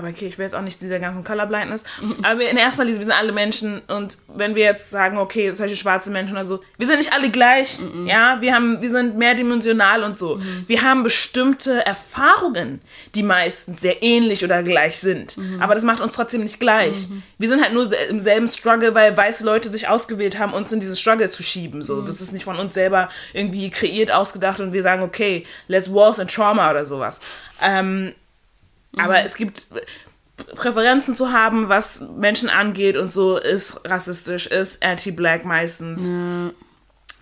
Aber okay, ich will jetzt auch nicht dieser ganzen Colorblindness. Aber in erster Linie, wir sind alle Menschen. Und wenn wir jetzt sagen, okay, solche schwarze Menschen oder so, wir sind nicht alle gleich. Ja, wir, haben, wir sind mehrdimensional und so. Wir haben bestimmte Erfahrungen, die meistens sehr ähnlich oder gleich sind. Aber das macht uns trotzdem nicht gleich. Wir sind halt nur im selben Struggle, weil weiße Leute sich ausgewählt haben, uns in dieses Struggle zu schieben. So. Das ist nicht von uns selber irgendwie kreiert, ausgedacht und wir sagen, okay, let's walls and trauma oder sowas. Ähm, aber es gibt Präferenzen zu haben, was Menschen angeht und so, ist rassistisch, ist anti-black meistens.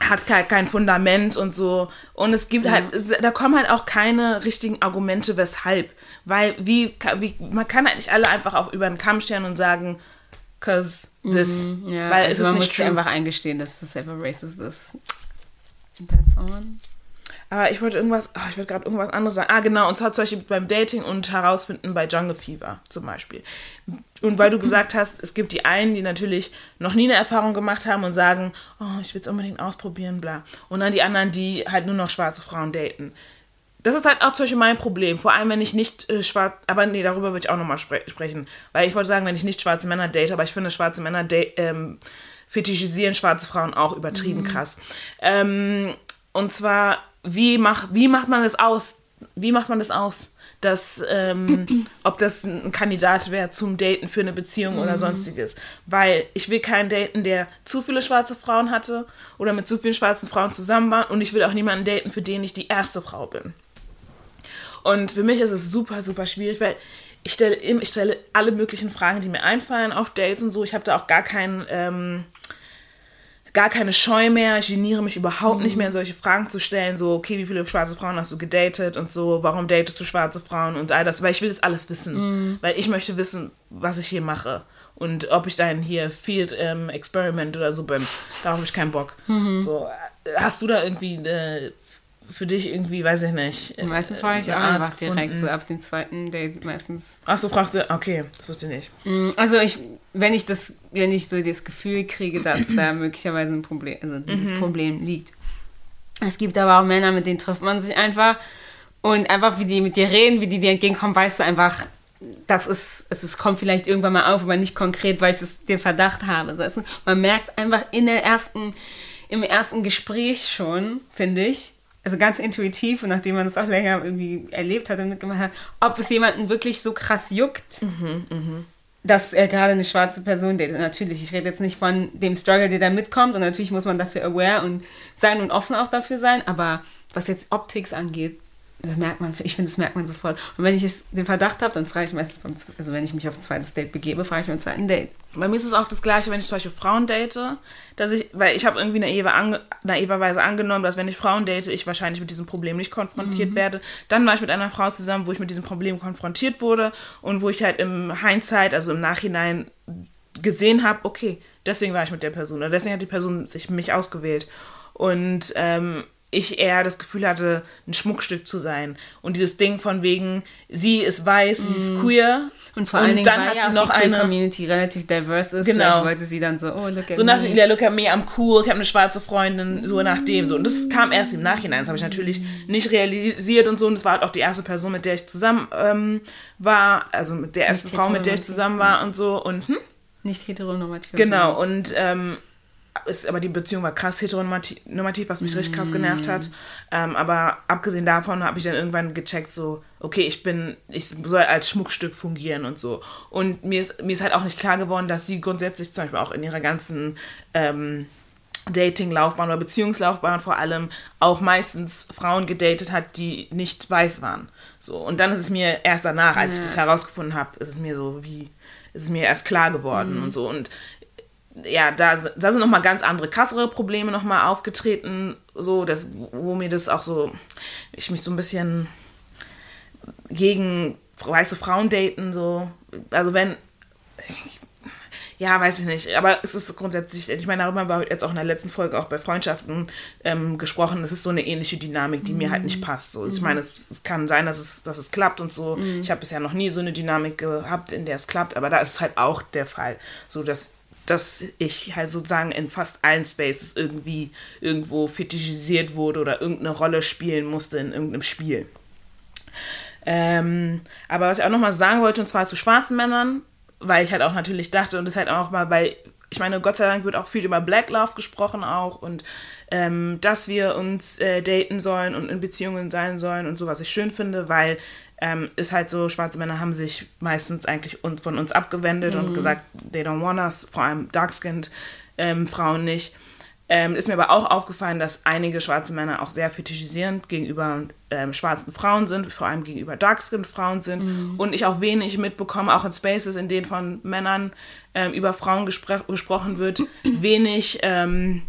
Hat kein, kein Fundament und so. Und es gibt halt, es- da kommen halt auch keine richtigen Argumente, weshalb. Weil, wie, wie man kann halt nicht alle einfach auch über den Kamm stellen und sagen, cause this. Ja, weil also es ist man nicht muss true. einfach eingestehen, dass das einfach racist ist. That's on. Aber ich wollte irgendwas, ah, ich wollte gerade irgendwas anderes sagen. Ah, genau, und zwar zum Beispiel beim Dating und herausfinden bei Jungle Fever zum Beispiel. Und weil du gesagt hast, es gibt die einen, die natürlich noch nie eine Erfahrung gemacht haben und sagen, oh, ich will es unbedingt ausprobieren, bla. Und dann die anderen, die halt nur noch schwarze Frauen daten. Das ist halt auch zum Beispiel mein Problem. Vor allem, wenn ich nicht äh, schwarz, aber nee, darüber würde ich auch nochmal spre sprechen. Weil ich wollte sagen, wenn ich nicht schwarze Männer date, aber ich finde, schwarze Männer ähm, fetischisieren schwarze Frauen auch übertrieben krass. Ähm, und zwar, wie, mach, wie macht man das aus? Wie macht man das aus? Dass, ähm, ob das ein Kandidat wäre zum Daten für eine Beziehung oder sonstiges. Weil ich will keinen daten, der zu viele schwarze Frauen hatte oder mit zu vielen schwarzen Frauen zusammen war. Und ich will auch niemanden daten, für den ich die erste Frau bin. Und für mich ist es super, super schwierig, weil ich stelle, ich stelle alle möglichen Fragen, die mir einfallen auf Dates und so. Ich habe da auch gar keinen, ähm, gar keine Scheu mehr. Ich geniere mich überhaupt nicht mehr, solche Fragen zu stellen. So, okay, wie viele schwarze Frauen hast du gedatet und so, warum datest du schwarze Frauen und all das, weil ich will das alles wissen. Weil ich möchte wissen, was ich hier mache. Und ob ich dann hier Field ähm, Experiment oder so bin. Da habe ich keinen Bock. So, äh, hast du da irgendwie äh, für dich irgendwie, weiß ich nicht. äh, Meistens frage ich auch einfach direkt so ab dem zweiten Date meistens. Ach so, fragst du, okay, das wusste ich nicht. Mm, Also ich, wenn ich das, wenn ich so das Gefühl kriege, dass da möglicherweise ein Problem, also dieses Problem liegt. Es gibt aber auch Männer, mit denen trifft man sich einfach und einfach wie die mit dir reden, wie die dir entgegenkommen, weißt du einfach, das ist, es ist, kommt vielleicht irgendwann mal auf, aber nicht konkret, weil ich es den Verdacht habe. So, weißt du? Man merkt einfach in der ersten, im ersten Gespräch schon, finde ich, also ganz intuitiv und nachdem man das auch länger irgendwie erlebt hat und mitgemacht hat, ob es jemanden wirklich so krass juckt, dass er gerade eine schwarze Person datet. Natürlich, ich rede jetzt nicht von dem Struggle, der da mitkommt und natürlich muss man dafür aware und sein und offen auch dafür sein, aber was jetzt Optics angeht, das merkt man, ich finde, das merkt man sofort. Und wenn ich es, den Verdacht habe, dann frage ich meistens, beim, also wenn ich mich auf ein zweites Date begebe, frage ich beim zweiten Date. Bei mir ist es auch das Gleiche, wenn ich zum Beispiel Frauen date, dass ich, weil ich habe irgendwie naive ange, naiverweise angenommen, dass wenn ich Frauen date, ich wahrscheinlich mit diesem Problem nicht konfrontiert werde. Dann war ich mit einer Frau zusammen, wo ich mit diesem Problem konfrontiert wurde und wo ich halt im Hindsight, also im Nachhinein gesehen habe, okay, deswegen war ich mit der Person oder deswegen hat die Person sich mich ausgewählt. Und ähm, ich eher das Gefühl hatte, ein Schmuckstück zu sein. Und dieses Ding von wegen, sie ist weiß, sie ist queer. Und vor allen Dingen, dann weil hat ja sie noch eine. Community relativ diverse ist, Genau. vielleicht wollte sie dann so, oh, look at So nach me. der Look at me, I'm cool, ich habe eine schwarze Freundin, so nach dem so. Und das kam erst im Nachhinein, das habe ich natürlich nicht realisiert und so. Und das war halt auch die erste Person, mit der ich zusammen ähm, war, also mit der ersten Frau, mit der ich zusammen war und so. Und hm? Nicht heteronormativ. genau, und ähm, ist, aber die Beziehung war krass heteronormativ, normativ, was mich richtig krass genervt hat. Ähm, aber abgesehen davon habe ich dann irgendwann gecheckt, so, okay, ich bin, ich soll als Schmuckstück fungieren und so. Und mir ist, mir ist halt auch nicht klar geworden, dass sie grundsätzlich zum Beispiel auch in ihrer ganzen ähm, Datinglaufbahn oder Beziehungslaufbahn vor allem auch meistens Frauen gedatet hat, die nicht weiß waren. So und dann ist es mir erst danach, als ja. ich das herausgefunden habe, ist es mir so wie ist es mir erst klar geworden mhm. und so und ja, da, da sind nochmal ganz andere, krassere Probleme nochmal aufgetreten, so, das, wo mir das auch so, ich mich so ein bisschen gegen weiße Frauen daten, so, also wenn, ja, weiß ich nicht, aber es ist grundsätzlich, ich meine, darüber haben wir jetzt auch in der letzten Folge auch bei Freundschaften ähm, gesprochen, es ist so eine ähnliche Dynamik, die mhm. mir halt nicht passt, so, ich mhm. meine, es, es, kann sein, dass es, dass es klappt und so, mhm. ich habe bisher noch nie so eine Dynamik gehabt, in der es klappt, aber da ist es halt auch der Fall, so, dass dass ich halt sozusagen in fast allen Spaces irgendwie irgendwo fetischisiert wurde oder irgendeine Rolle spielen musste in irgendeinem Spiel. Ähm, aber was ich auch nochmal sagen wollte, und zwar zu schwarzen Männern, weil ich halt auch natürlich dachte, und das halt auch mal, weil ich meine, Gott sei Dank wird auch viel über Black Love gesprochen auch und ähm, dass wir uns äh, daten sollen und in Beziehungen sein sollen und so, was ich schön finde, weil ähm, ist halt so, schwarze Männer haben sich meistens eigentlich uns, von uns abgewendet mhm. und gesagt, they don't want us, vor allem dark-skinned ähm, Frauen nicht. Ähm, ist mir aber auch aufgefallen, dass einige schwarze Männer auch sehr fetischisierend gegenüber ähm, schwarzen Frauen sind, vor allem gegenüber dark-skinned Frauen sind. Mhm. Und ich auch wenig mitbekomme, auch in Spaces, in denen von Männern ähm, über Frauen gespr gesprochen wird, wenig ähm,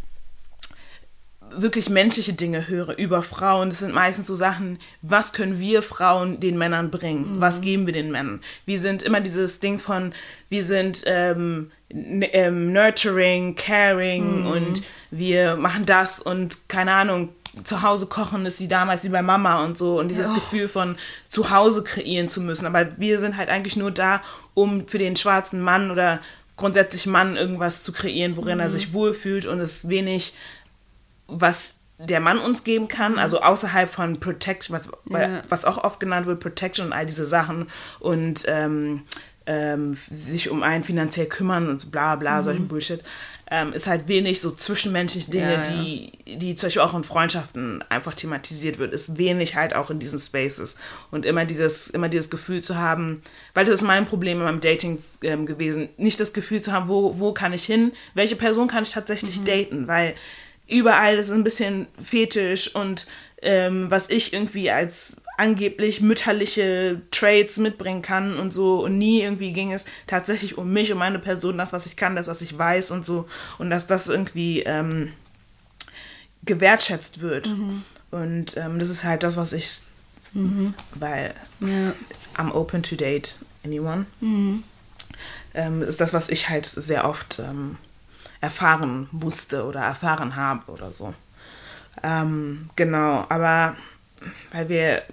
wirklich menschliche Dinge höre über Frauen, das sind meistens so Sachen, was können wir Frauen den Männern bringen? Mhm. Was geben wir den Männern? Wir sind immer dieses Ding von, wir sind ähm, ähm, nurturing, caring mhm. und wir machen das und keine Ahnung, zu Hause kochen ist wie damals wie bei Mama und so und dieses ja. Gefühl von zu Hause kreieren zu müssen. Aber wir sind halt eigentlich nur da, um für den schwarzen Mann oder grundsätzlich Mann irgendwas zu kreieren, worin mhm. er sich wohlfühlt und es wenig was der Mann uns geben kann, also außerhalb von Protection, was, ja. was auch oft genannt wird, Protection und all diese Sachen und ähm, ähm, sich um einen finanziell kümmern und bla bla, mhm. solchen Bullshit, ähm, ist halt wenig so zwischenmenschliche Dinge, ja, ja. die, die zum Beispiel auch in Freundschaften einfach thematisiert wird, ist wenig halt auch in diesen Spaces. Und immer dieses, immer dieses Gefühl zu haben, weil das ist mein Problem beim Dating ähm, gewesen, nicht das Gefühl zu haben, wo, wo kann ich hin, welche Person kann ich tatsächlich mhm. daten, weil überall ist ein bisschen fetisch und ähm, was ich irgendwie als angeblich mütterliche Traits mitbringen kann und so. Und nie irgendwie ging es tatsächlich um mich, um meine Person, das, was ich kann, das, was ich weiß und so. Und dass das irgendwie ähm, gewertschätzt wird. Mhm. Und ähm, das ist halt das, was ich, mhm. weil ja. I'm open to date anyone. Mhm. Ähm, ist das, was ich halt sehr oft ähm, erfahren musste oder erfahren habe oder so. Ähm, genau, aber weil wir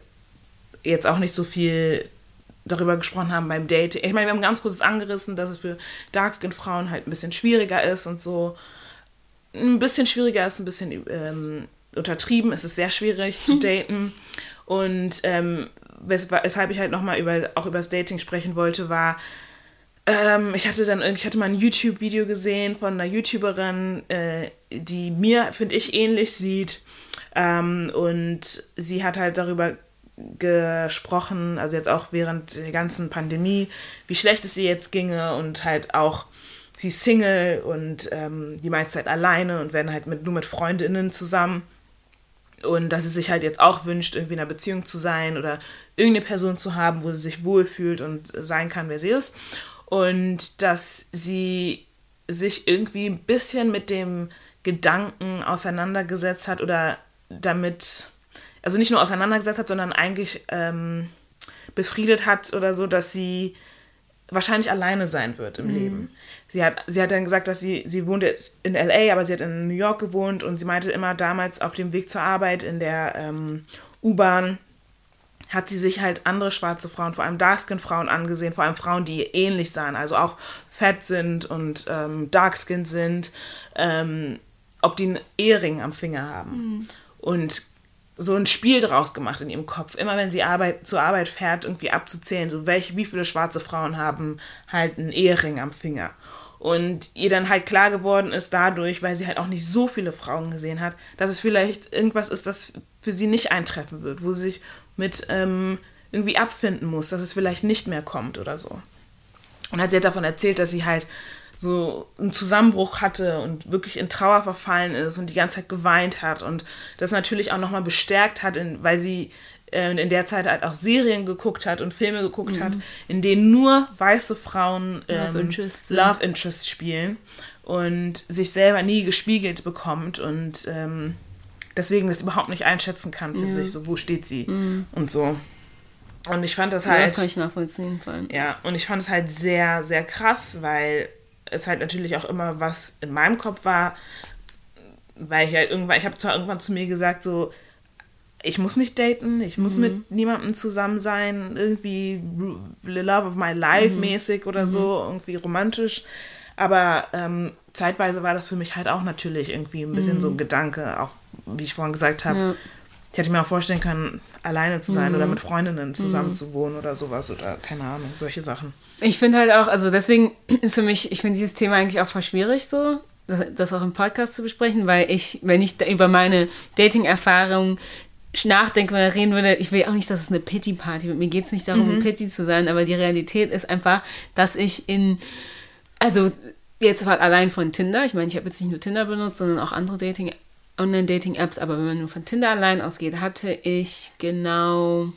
jetzt auch nicht so viel darüber gesprochen haben beim Dating. Ich meine, wir haben ganz kurz angerissen, dass es für Darkskin-Frauen halt ein bisschen schwieriger ist und so. Ein bisschen schwieriger ist, ein bisschen ähm, untertrieben. Es ist sehr schwierig zu daten. Und ähm, wes weshalb ich halt nochmal über, auch über das Dating sprechen wollte, war, ähm, ich hatte dann ich hatte mal ein YouTube-Video gesehen von einer YouTuberin, äh, die mir, finde ich, ähnlich sieht. Ähm, und sie hat halt darüber gesprochen, also jetzt auch während der ganzen Pandemie, wie schlecht es ihr jetzt ginge und halt auch sie ist Single und ähm, die meiste Zeit alleine und werden halt mit, nur mit Freundinnen zusammen. Und dass sie sich halt jetzt auch wünscht, irgendwie in einer Beziehung zu sein oder irgendeine Person zu haben, wo sie sich wohlfühlt und sein kann, wer sie ist und dass sie sich irgendwie ein bisschen mit dem Gedanken auseinandergesetzt hat oder damit, also nicht nur auseinandergesetzt hat, sondern eigentlich ähm, befriedet hat oder so, dass sie wahrscheinlich alleine sein wird im mhm. Leben. Sie hat, sie hat dann gesagt, dass sie, sie wohnt jetzt in LA, aber sie hat in New York gewohnt und sie meinte immer damals auf dem Weg zur Arbeit in der ähm, U-Bahn, hat sie sich halt andere schwarze Frauen, vor allem Darkskin-Frauen angesehen, vor allem Frauen, die ähnlich sahen, also auch fett sind und ähm, Darkskin sind, ähm, ob die einen Ehering am Finger haben. Mhm. Und so ein Spiel draus gemacht in ihrem Kopf. Immer wenn sie Arbeit, zur Arbeit fährt, irgendwie abzuzählen, so welche, wie viele schwarze Frauen haben halt einen Ehering am Finger. Und ihr dann halt klar geworden ist dadurch, weil sie halt auch nicht so viele Frauen gesehen hat, dass es vielleicht irgendwas ist, das für sie nicht eintreffen wird, wo sie sich mit ähm, irgendwie abfinden muss, dass es vielleicht nicht mehr kommt oder so. Und hat sie hat davon erzählt, dass sie halt so einen Zusammenbruch hatte und wirklich in Trauer verfallen ist und die ganze Zeit geweint hat und das natürlich auch nochmal bestärkt hat, in, weil sie äh, in der Zeit halt auch Serien geguckt hat und Filme geguckt mhm. hat, in denen nur weiße Frauen ähm, Love, Interest Love Interest spielen und sich selber nie gespiegelt bekommt und ähm, deswegen das überhaupt nicht einschätzen kann für ja. sich, so wo steht sie mhm. und so. Und ich fand das halt. Ja, das kann ich nachvollziehen. Vor Ja, und ich fand es halt sehr, sehr krass, weil es halt natürlich auch immer was in meinem Kopf war, weil ich halt irgendwann, ich habe zwar irgendwann zu mir gesagt, so, ich muss nicht daten, ich muss mhm. mit niemandem zusammen sein, irgendwie the love of my life mhm. mäßig oder mhm. so, irgendwie romantisch. Aber ähm, zeitweise war das für mich halt auch natürlich irgendwie ein bisschen so ein mhm. Gedanke, auch wie ich vorhin gesagt habe. Ja. Ich hätte mir auch vorstellen können, alleine zu sein oder mhm. mit Freundinnen zusammen zu wohnen oder sowas oder keine Ahnung, solche Sachen. Ich finde halt auch, also deswegen ist für mich, ich finde dieses Thema eigentlich auch voll schwierig so, das auch im Podcast zu besprechen, weil ich, wenn ich über meine Dating-Erfahrung nachdenke oder reden würde, ich will auch nicht, dass es eine Pity-Party wird. Mir geht es nicht darum, mhm. Pity zu sein, aber die Realität ist einfach, dass ich in, also jetzt halt allein von Tinder, ich meine, ich habe jetzt nicht nur Tinder benutzt, sondern auch andere Dating, Online-Dating-Apps, aber wenn man nur von Tinder allein ausgeht, hatte ich genau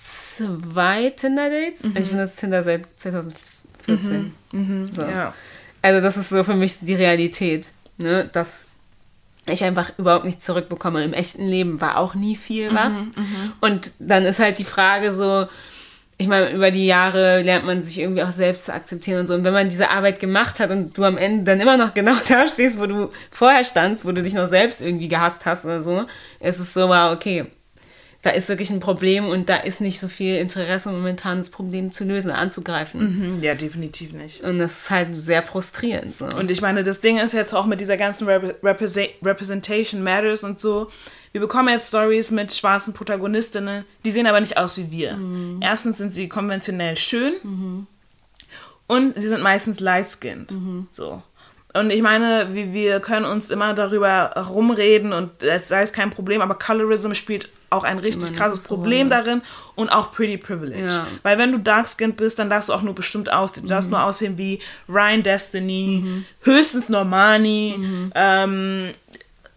zwei Tinder-Dates. Mhm. Ich bin das Tinder seit 2014. Mhm. Mhm. So. Ja. Also das ist so für mich die Realität, ne? dass ich einfach überhaupt nichts zurückbekomme. Im echten Leben war auch nie viel was. Mhm, mhm. Und dann ist halt die Frage so, ich meine, über die Jahre lernt man sich irgendwie auch selbst zu akzeptieren und so. Und wenn man diese Arbeit gemacht hat und du am Ende dann immer noch genau da stehst, wo du vorher standst, wo du dich noch selbst irgendwie gehasst hast oder so, ist es so, wow, okay, da ist wirklich ein Problem und da ist nicht so viel Interesse momentan, das Problem zu lösen, anzugreifen. Mhm, ja, definitiv nicht. Und das ist halt sehr frustrierend. So. Und ich meine, das Ding ist jetzt auch mit dieser ganzen Rep Representation Matters und so. Wir bekommen jetzt Stories mit schwarzen Protagonistinnen, die sehen aber nicht aus wie wir. Mhm. Erstens sind sie konventionell schön mhm. und sie sind meistens light-skinned. Mhm. So. Und ich meine, wir, können uns immer darüber rumreden und es sei es kein Problem, aber Colorism spielt auch ein richtig krasses so, Problem darin und auch Pretty Privilege. Ja. Weil wenn du dark-skinned bist, dann darfst du auch nur bestimmt aussehen. Du darfst mhm. nur aussehen wie Ryan Destiny, mhm. höchstens Normani, mhm. ähm,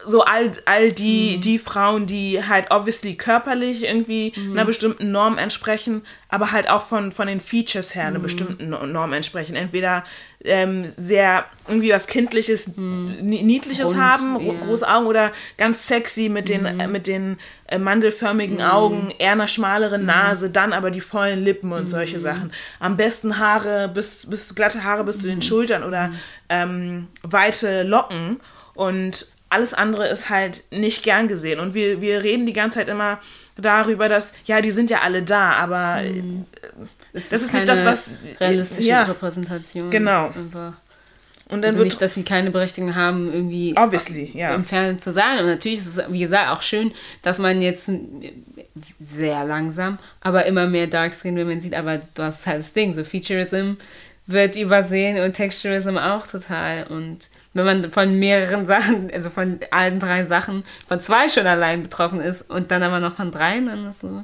so all, all die, mhm. die Frauen, die halt obviously körperlich irgendwie mhm. einer bestimmten Norm entsprechen, aber halt auch von, von den Features her einer mhm. bestimmten Norm entsprechen. Entweder ähm, sehr irgendwie was Kindliches, mhm. Niedliches Rund, haben, yeah. große Augen oder ganz sexy mit den, äh, mit den äh, mandelförmigen mhm. Augen, eher einer schmaleren. Nase, dann aber die vollen Lippen und solche Sachen. Am besten Haare, bis, bis glatte Haare bis zu den Schultern oder ähm, weite Locken. Und alles andere ist halt nicht gern gesehen. Und wir, wir reden die ganze Zeit immer darüber, dass, ja, die sind ja alle da, aber mhm. das ist, ist nicht das, was. Realistische ja, Repräsentation. Genau. Und dann also nicht, dass sie keine Berechtigung haben, irgendwie Obviously, ja. im Fernsehen zu sein. Und natürlich ist es, wie gesagt, auch schön, dass man jetzt sehr langsam, aber immer mehr Darkskin, wenn man sieht, aber du hast halt das Ding, so Featureism wird übersehen und Texturism auch total. Und wenn man von mehreren Sachen, also von allen drei Sachen, von zwei schon allein betroffen ist und dann aber noch von dreien, dann ist so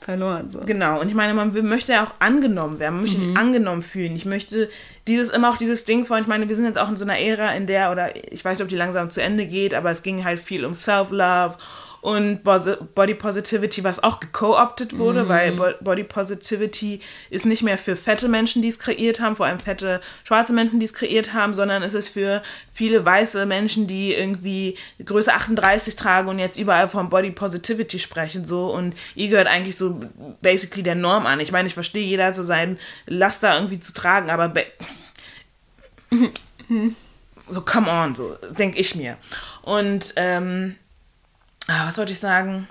verloren. So. Genau, und ich meine, man möchte ja auch angenommen werden, man möchte mhm. angenommen fühlen. Ich möchte dieses, immer auch dieses Ding von, ich meine, wir sind jetzt auch in so einer Ära, in der, oder ich weiß nicht, ob die langsam zu Ende geht, aber es ging halt viel um Self-Love und Body Positivity, was auch geco-opted wurde, mm. weil Body Positivity ist nicht mehr für fette Menschen, die es kreiert haben, vor allem fette schwarze Menschen, die es kreiert haben, sondern es ist für viele weiße Menschen, die irgendwie Größe 38 tragen und jetzt überall von Body Positivity sprechen so und ihr gehört eigentlich so basically der Norm an. Ich meine, ich verstehe jeder so seinen Laster irgendwie zu tragen, aber so come on, so denke ich mir. Und ähm, ah, was wollte ich sagen?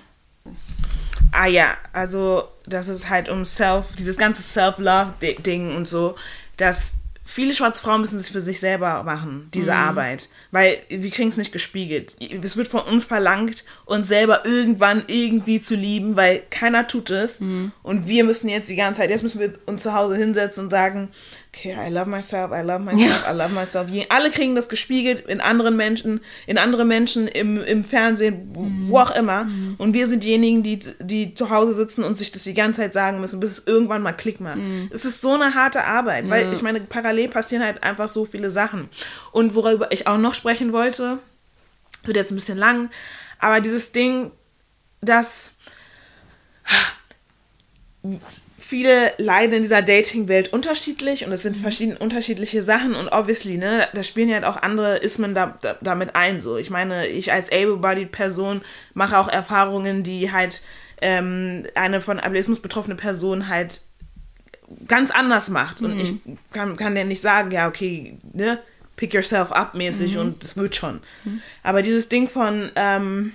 Ah ja, also dass es halt um Self, dieses ganze Self-Love-Ding und so, dass viele schwarze Frauen müssen es für sich selber machen, diese mhm. Arbeit. Weil wir kriegen es nicht gespiegelt. Es wird von uns verlangt, uns selber irgendwann irgendwie zu lieben, weil keiner tut es. Mhm. Und wir müssen jetzt die ganze Zeit, jetzt müssen wir uns zu Hause hinsetzen und sagen, okay, I love myself, I love myself, I love myself. Alle kriegen das gespiegelt in anderen Menschen, in andere Menschen, im, im Fernsehen, wo auch immer. Und wir sind diejenigen, die, die zu Hause sitzen und sich das die ganze Zeit sagen müssen, bis es irgendwann mal Klick macht. Es ist so eine harte Arbeit, weil ich meine, parallel passieren halt einfach so viele Sachen. Und worüber ich auch noch sprechen wollte, wird jetzt ein bisschen lang, aber dieses Ding, dass viele leiden in dieser Dating-Welt unterschiedlich und es sind verschiedene unterschiedliche Sachen und obviously, ne, da spielen ja halt auch andere Ismen da, da, damit ein. So, ich meine, ich als able-bodied Person mache auch Erfahrungen, die halt ähm, eine von Ableismus betroffene Person halt ganz anders macht. Und ich kann, kann ja nicht sagen, ja, okay, ne, pick yourself up mäßig und es wird schon. Aber dieses Ding von, ähm,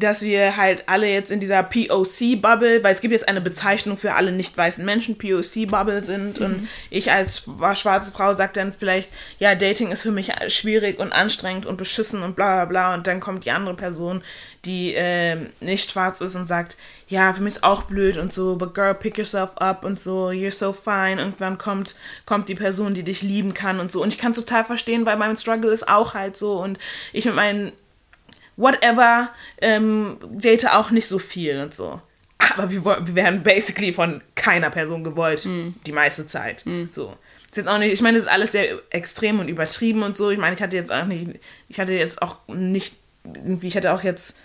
dass wir halt alle jetzt in dieser POC-Bubble, weil es gibt jetzt eine Bezeichnung für alle nicht weißen Menschen, POC-Bubble sind und ich als schwa- schwarze Frau sage dann vielleicht, ja, Dating ist für mich schwierig und anstrengend und beschissen und bla bla bla und dann kommt die andere Person, die ähm, nicht schwarz ist und sagt, ja, für mich ist auch blöd und so, but girl, pick yourself up und so, you're so fine. Irgendwann kommt, kommt die Person, die dich lieben kann und so. Und ich kann total verstehen, weil mein Struggle ist auch halt so und ich mit meinen whatever, ähm, date auch nicht so viel und so. Aber wir, wir werden basically von keiner Person gewollt, die meiste Zeit. So. Ist jetzt auch nicht, ich meine, das ist alles sehr extrem und übertrieben und so. Ich meine, ich hatte jetzt auch nicht, ich hatte jetzt auch nicht, irgendwie, ich hatte auch jetzt,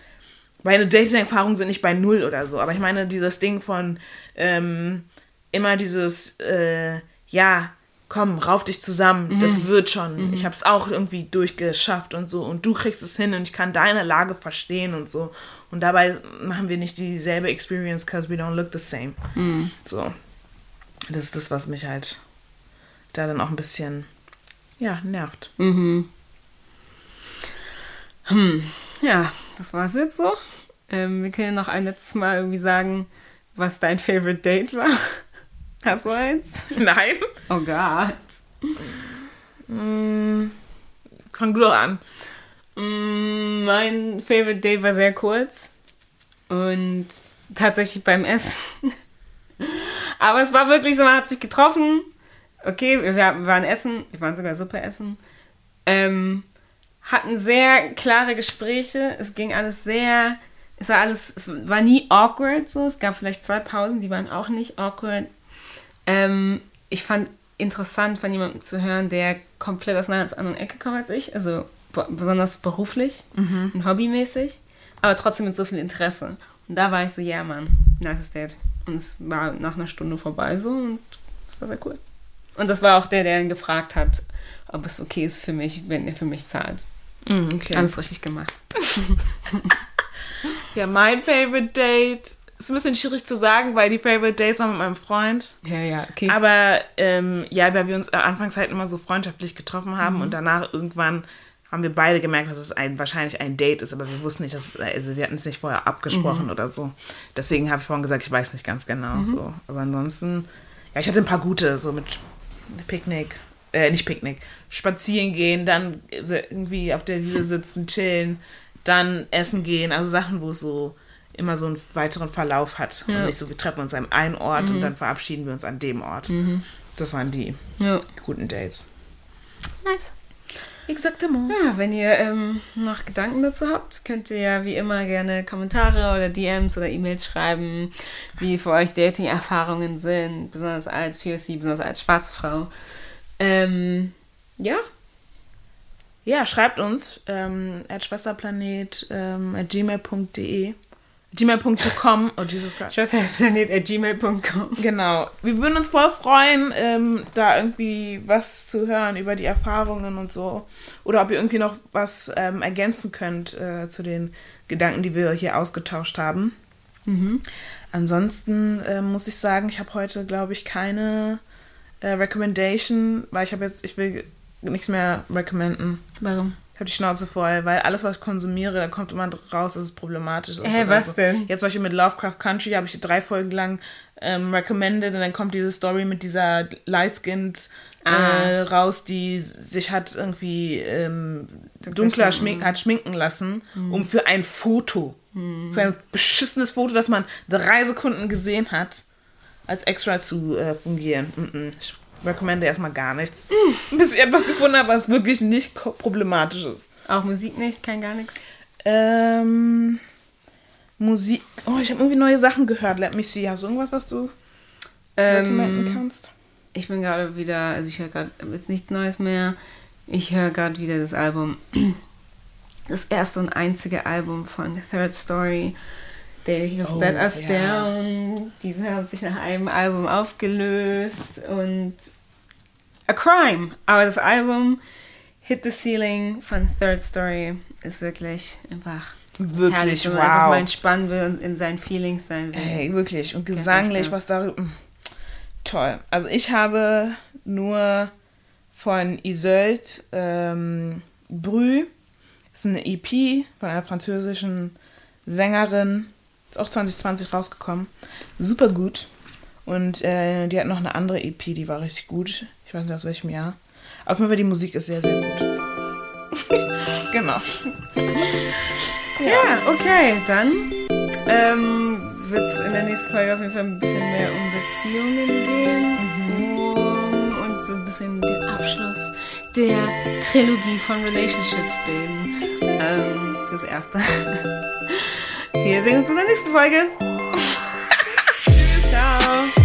meine Dating-Erfahrungen sind nicht bei null oder so, aber ich meine, dieses Ding von ähm, immer dieses, äh, ja, komm, rauf dich zusammen, das wird schon. Ich habe es auch irgendwie durchgeschafft und so und du kriegst es hin und ich kann deine Lage verstehen und so. Und dabei machen wir nicht dieselbe Experience, because we don't look the same. So. Das ist das, was mich halt da dann auch ein bisschen, ja, nervt. Ja, das war's jetzt so. Ähm, wir können noch ein letztes Mal irgendwie sagen, was dein Favorite Date war. Hast du eins? Nein? Oh Gott. Fang du doch an. Mm, Mein Favorite Date war sehr kurz und tatsächlich beim Essen. Aber es war wirklich so, man hat sich getroffen. Okay, wir, wir waren essen, wir waren sogar Suppe essen. Ähm, hatten sehr klare Gespräche. Es ging alles sehr, es war alles, es war nie awkward so. Es gab vielleicht zwei Pausen, die waren auch nicht awkward. Ähm, ich fand interessant von jemandem zu hören, der komplett aus einer ganz anderen Ecke kommt als ich. Also be- besonders beruflich und hobbymäßig, aber trotzdem mit so viel Interesse. Und da war ich so, ja, Mann, nice Date. Und es war nach einer Stunde vorbei so und es war sehr cool. Und das war auch der, der ihn gefragt hat, ob es okay ist für mich, wenn er für mich zahlt. Okay. Alles richtig gemacht. Ja, mein Favorite Date ist ein bisschen schwierig zu sagen, weil die Favorite Dates waren mit meinem Freund. Ja, ja, okay. Aber ähm, ja, weil wir uns anfangs halt immer so freundschaftlich getroffen haben und danach irgendwann haben wir beide gemerkt, dass es ein, wahrscheinlich ein Date ist, aber wir wussten nicht, dass es, also wir hatten es nicht vorher abgesprochen oder so. Deswegen habe ich vorhin gesagt, ich weiß nicht ganz genau. So. Aber ansonsten, ja, ich hatte ein paar gute, so mit Picknick, äh, nicht Picknick, spazieren gehen, dann irgendwie auf der Wiese sitzen, chillen, dann essen gehen, also Sachen, wo es so immer so einen weiteren Verlauf hat und Ja. nicht so, wir treffen uns an einem Ort und dann verabschieden wir uns an dem Ort. Das waren die ja. guten Dates. Nice. Exactement. Ja, wenn ihr ähm, noch Gedanken dazu habt, könnt ihr ja wie immer gerne Kommentare oder DMs oder E-Mails schreiben, wie für euch Dating-Erfahrungen sind, besonders als POC, besonders als schwarze Frau. Ähm, ja, Ja, schreibt uns ähm, at schwesterplanet ähm, at gmail.de gmail.com oh Jesus Christ. schwesterplanet.gmail.com. Genau. Wir würden uns voll freuen, ähm, da irgendwie was zu hören über die Erfahrungen und so. Oder ob ihr irgendwie noch was ähm, ergänzen könnt äh, zu den Gedanken, die wir hier ausgetauscht haben. Ansonsten äh, muss ich sagen, ich habe heute, glaube ich, keine äh, Recommendation, weil ich habe jetzt, ich will nichts mehr recommenden. Warum? Ich habe die Schnauze voll, weil alles, was ich konsumiere, da kommt immer raus, dass es problematisch ist. Hä, oder was so. denn? Jetzt zum Beispiel mit Lovecraft Country habe ich drei Folgen lang ähm, recommended und dann kommt diese Story mit dieser Light-Skinned äh, Ah. raus, die sich hat irgendwie ähm, dunkler schminken, hat schminken lassen, Hm. um für ein Foto, für ein beschissenes Foto, das man drei Sekunden gesehen hat, als Extra zu äh, fungieren. Mm -mm. Ich recommende erstmal gar nichts. Bis ich etwas gefunden habe, was wirklich nicht problematisch ist. Auch Musik nicht, kein gar nichts. Ähm, Musik. Oh, ich habe irgendwie neue Sachen gehört. Let me see. Hast du irgendwas, was du recommenden Ähm, kannst? ich bin gerade wieder, also ich höre gerade jetzt nichts Neues mehr. Ich höre gerade wieder das Album, das erste und einzige Album von Third Story. They Have Oh, Let Us ja. Down. Diese haben sich nach einem Album aufgelöst und A Crime. Aber das Album Hit the Ceiling von Third Story ist wirklich einfach herrlich, Wirklich, wenn man einfach mal wow. entspannen will und in seinen Feelings sein will. Hey, wirklich. Und gesanglich, was darüber. mm, Toll. Also ich habe nur von Isolde ähm, Brü. Das ist eine EP von einer französischen Sängerin. Ist auch 2020 rausgekommen. Super gut. Und äh, die hat noch eine andere EP, die war richtig gut. Ich weiß nicht aus welchem Jahr. Auf jeden Fall die Musik ist sehr, sehr gut. genau. Ja, okay, dann ähm, wird es in der nächsten Folge auf jeden Fall ein bisschen mehr um Beziehungen gehen um, und so ein bisschen den Abschluss der Trilogie von Relationships bilden. Ähm, das erste. Wir sehen uns in der nächsten Folge.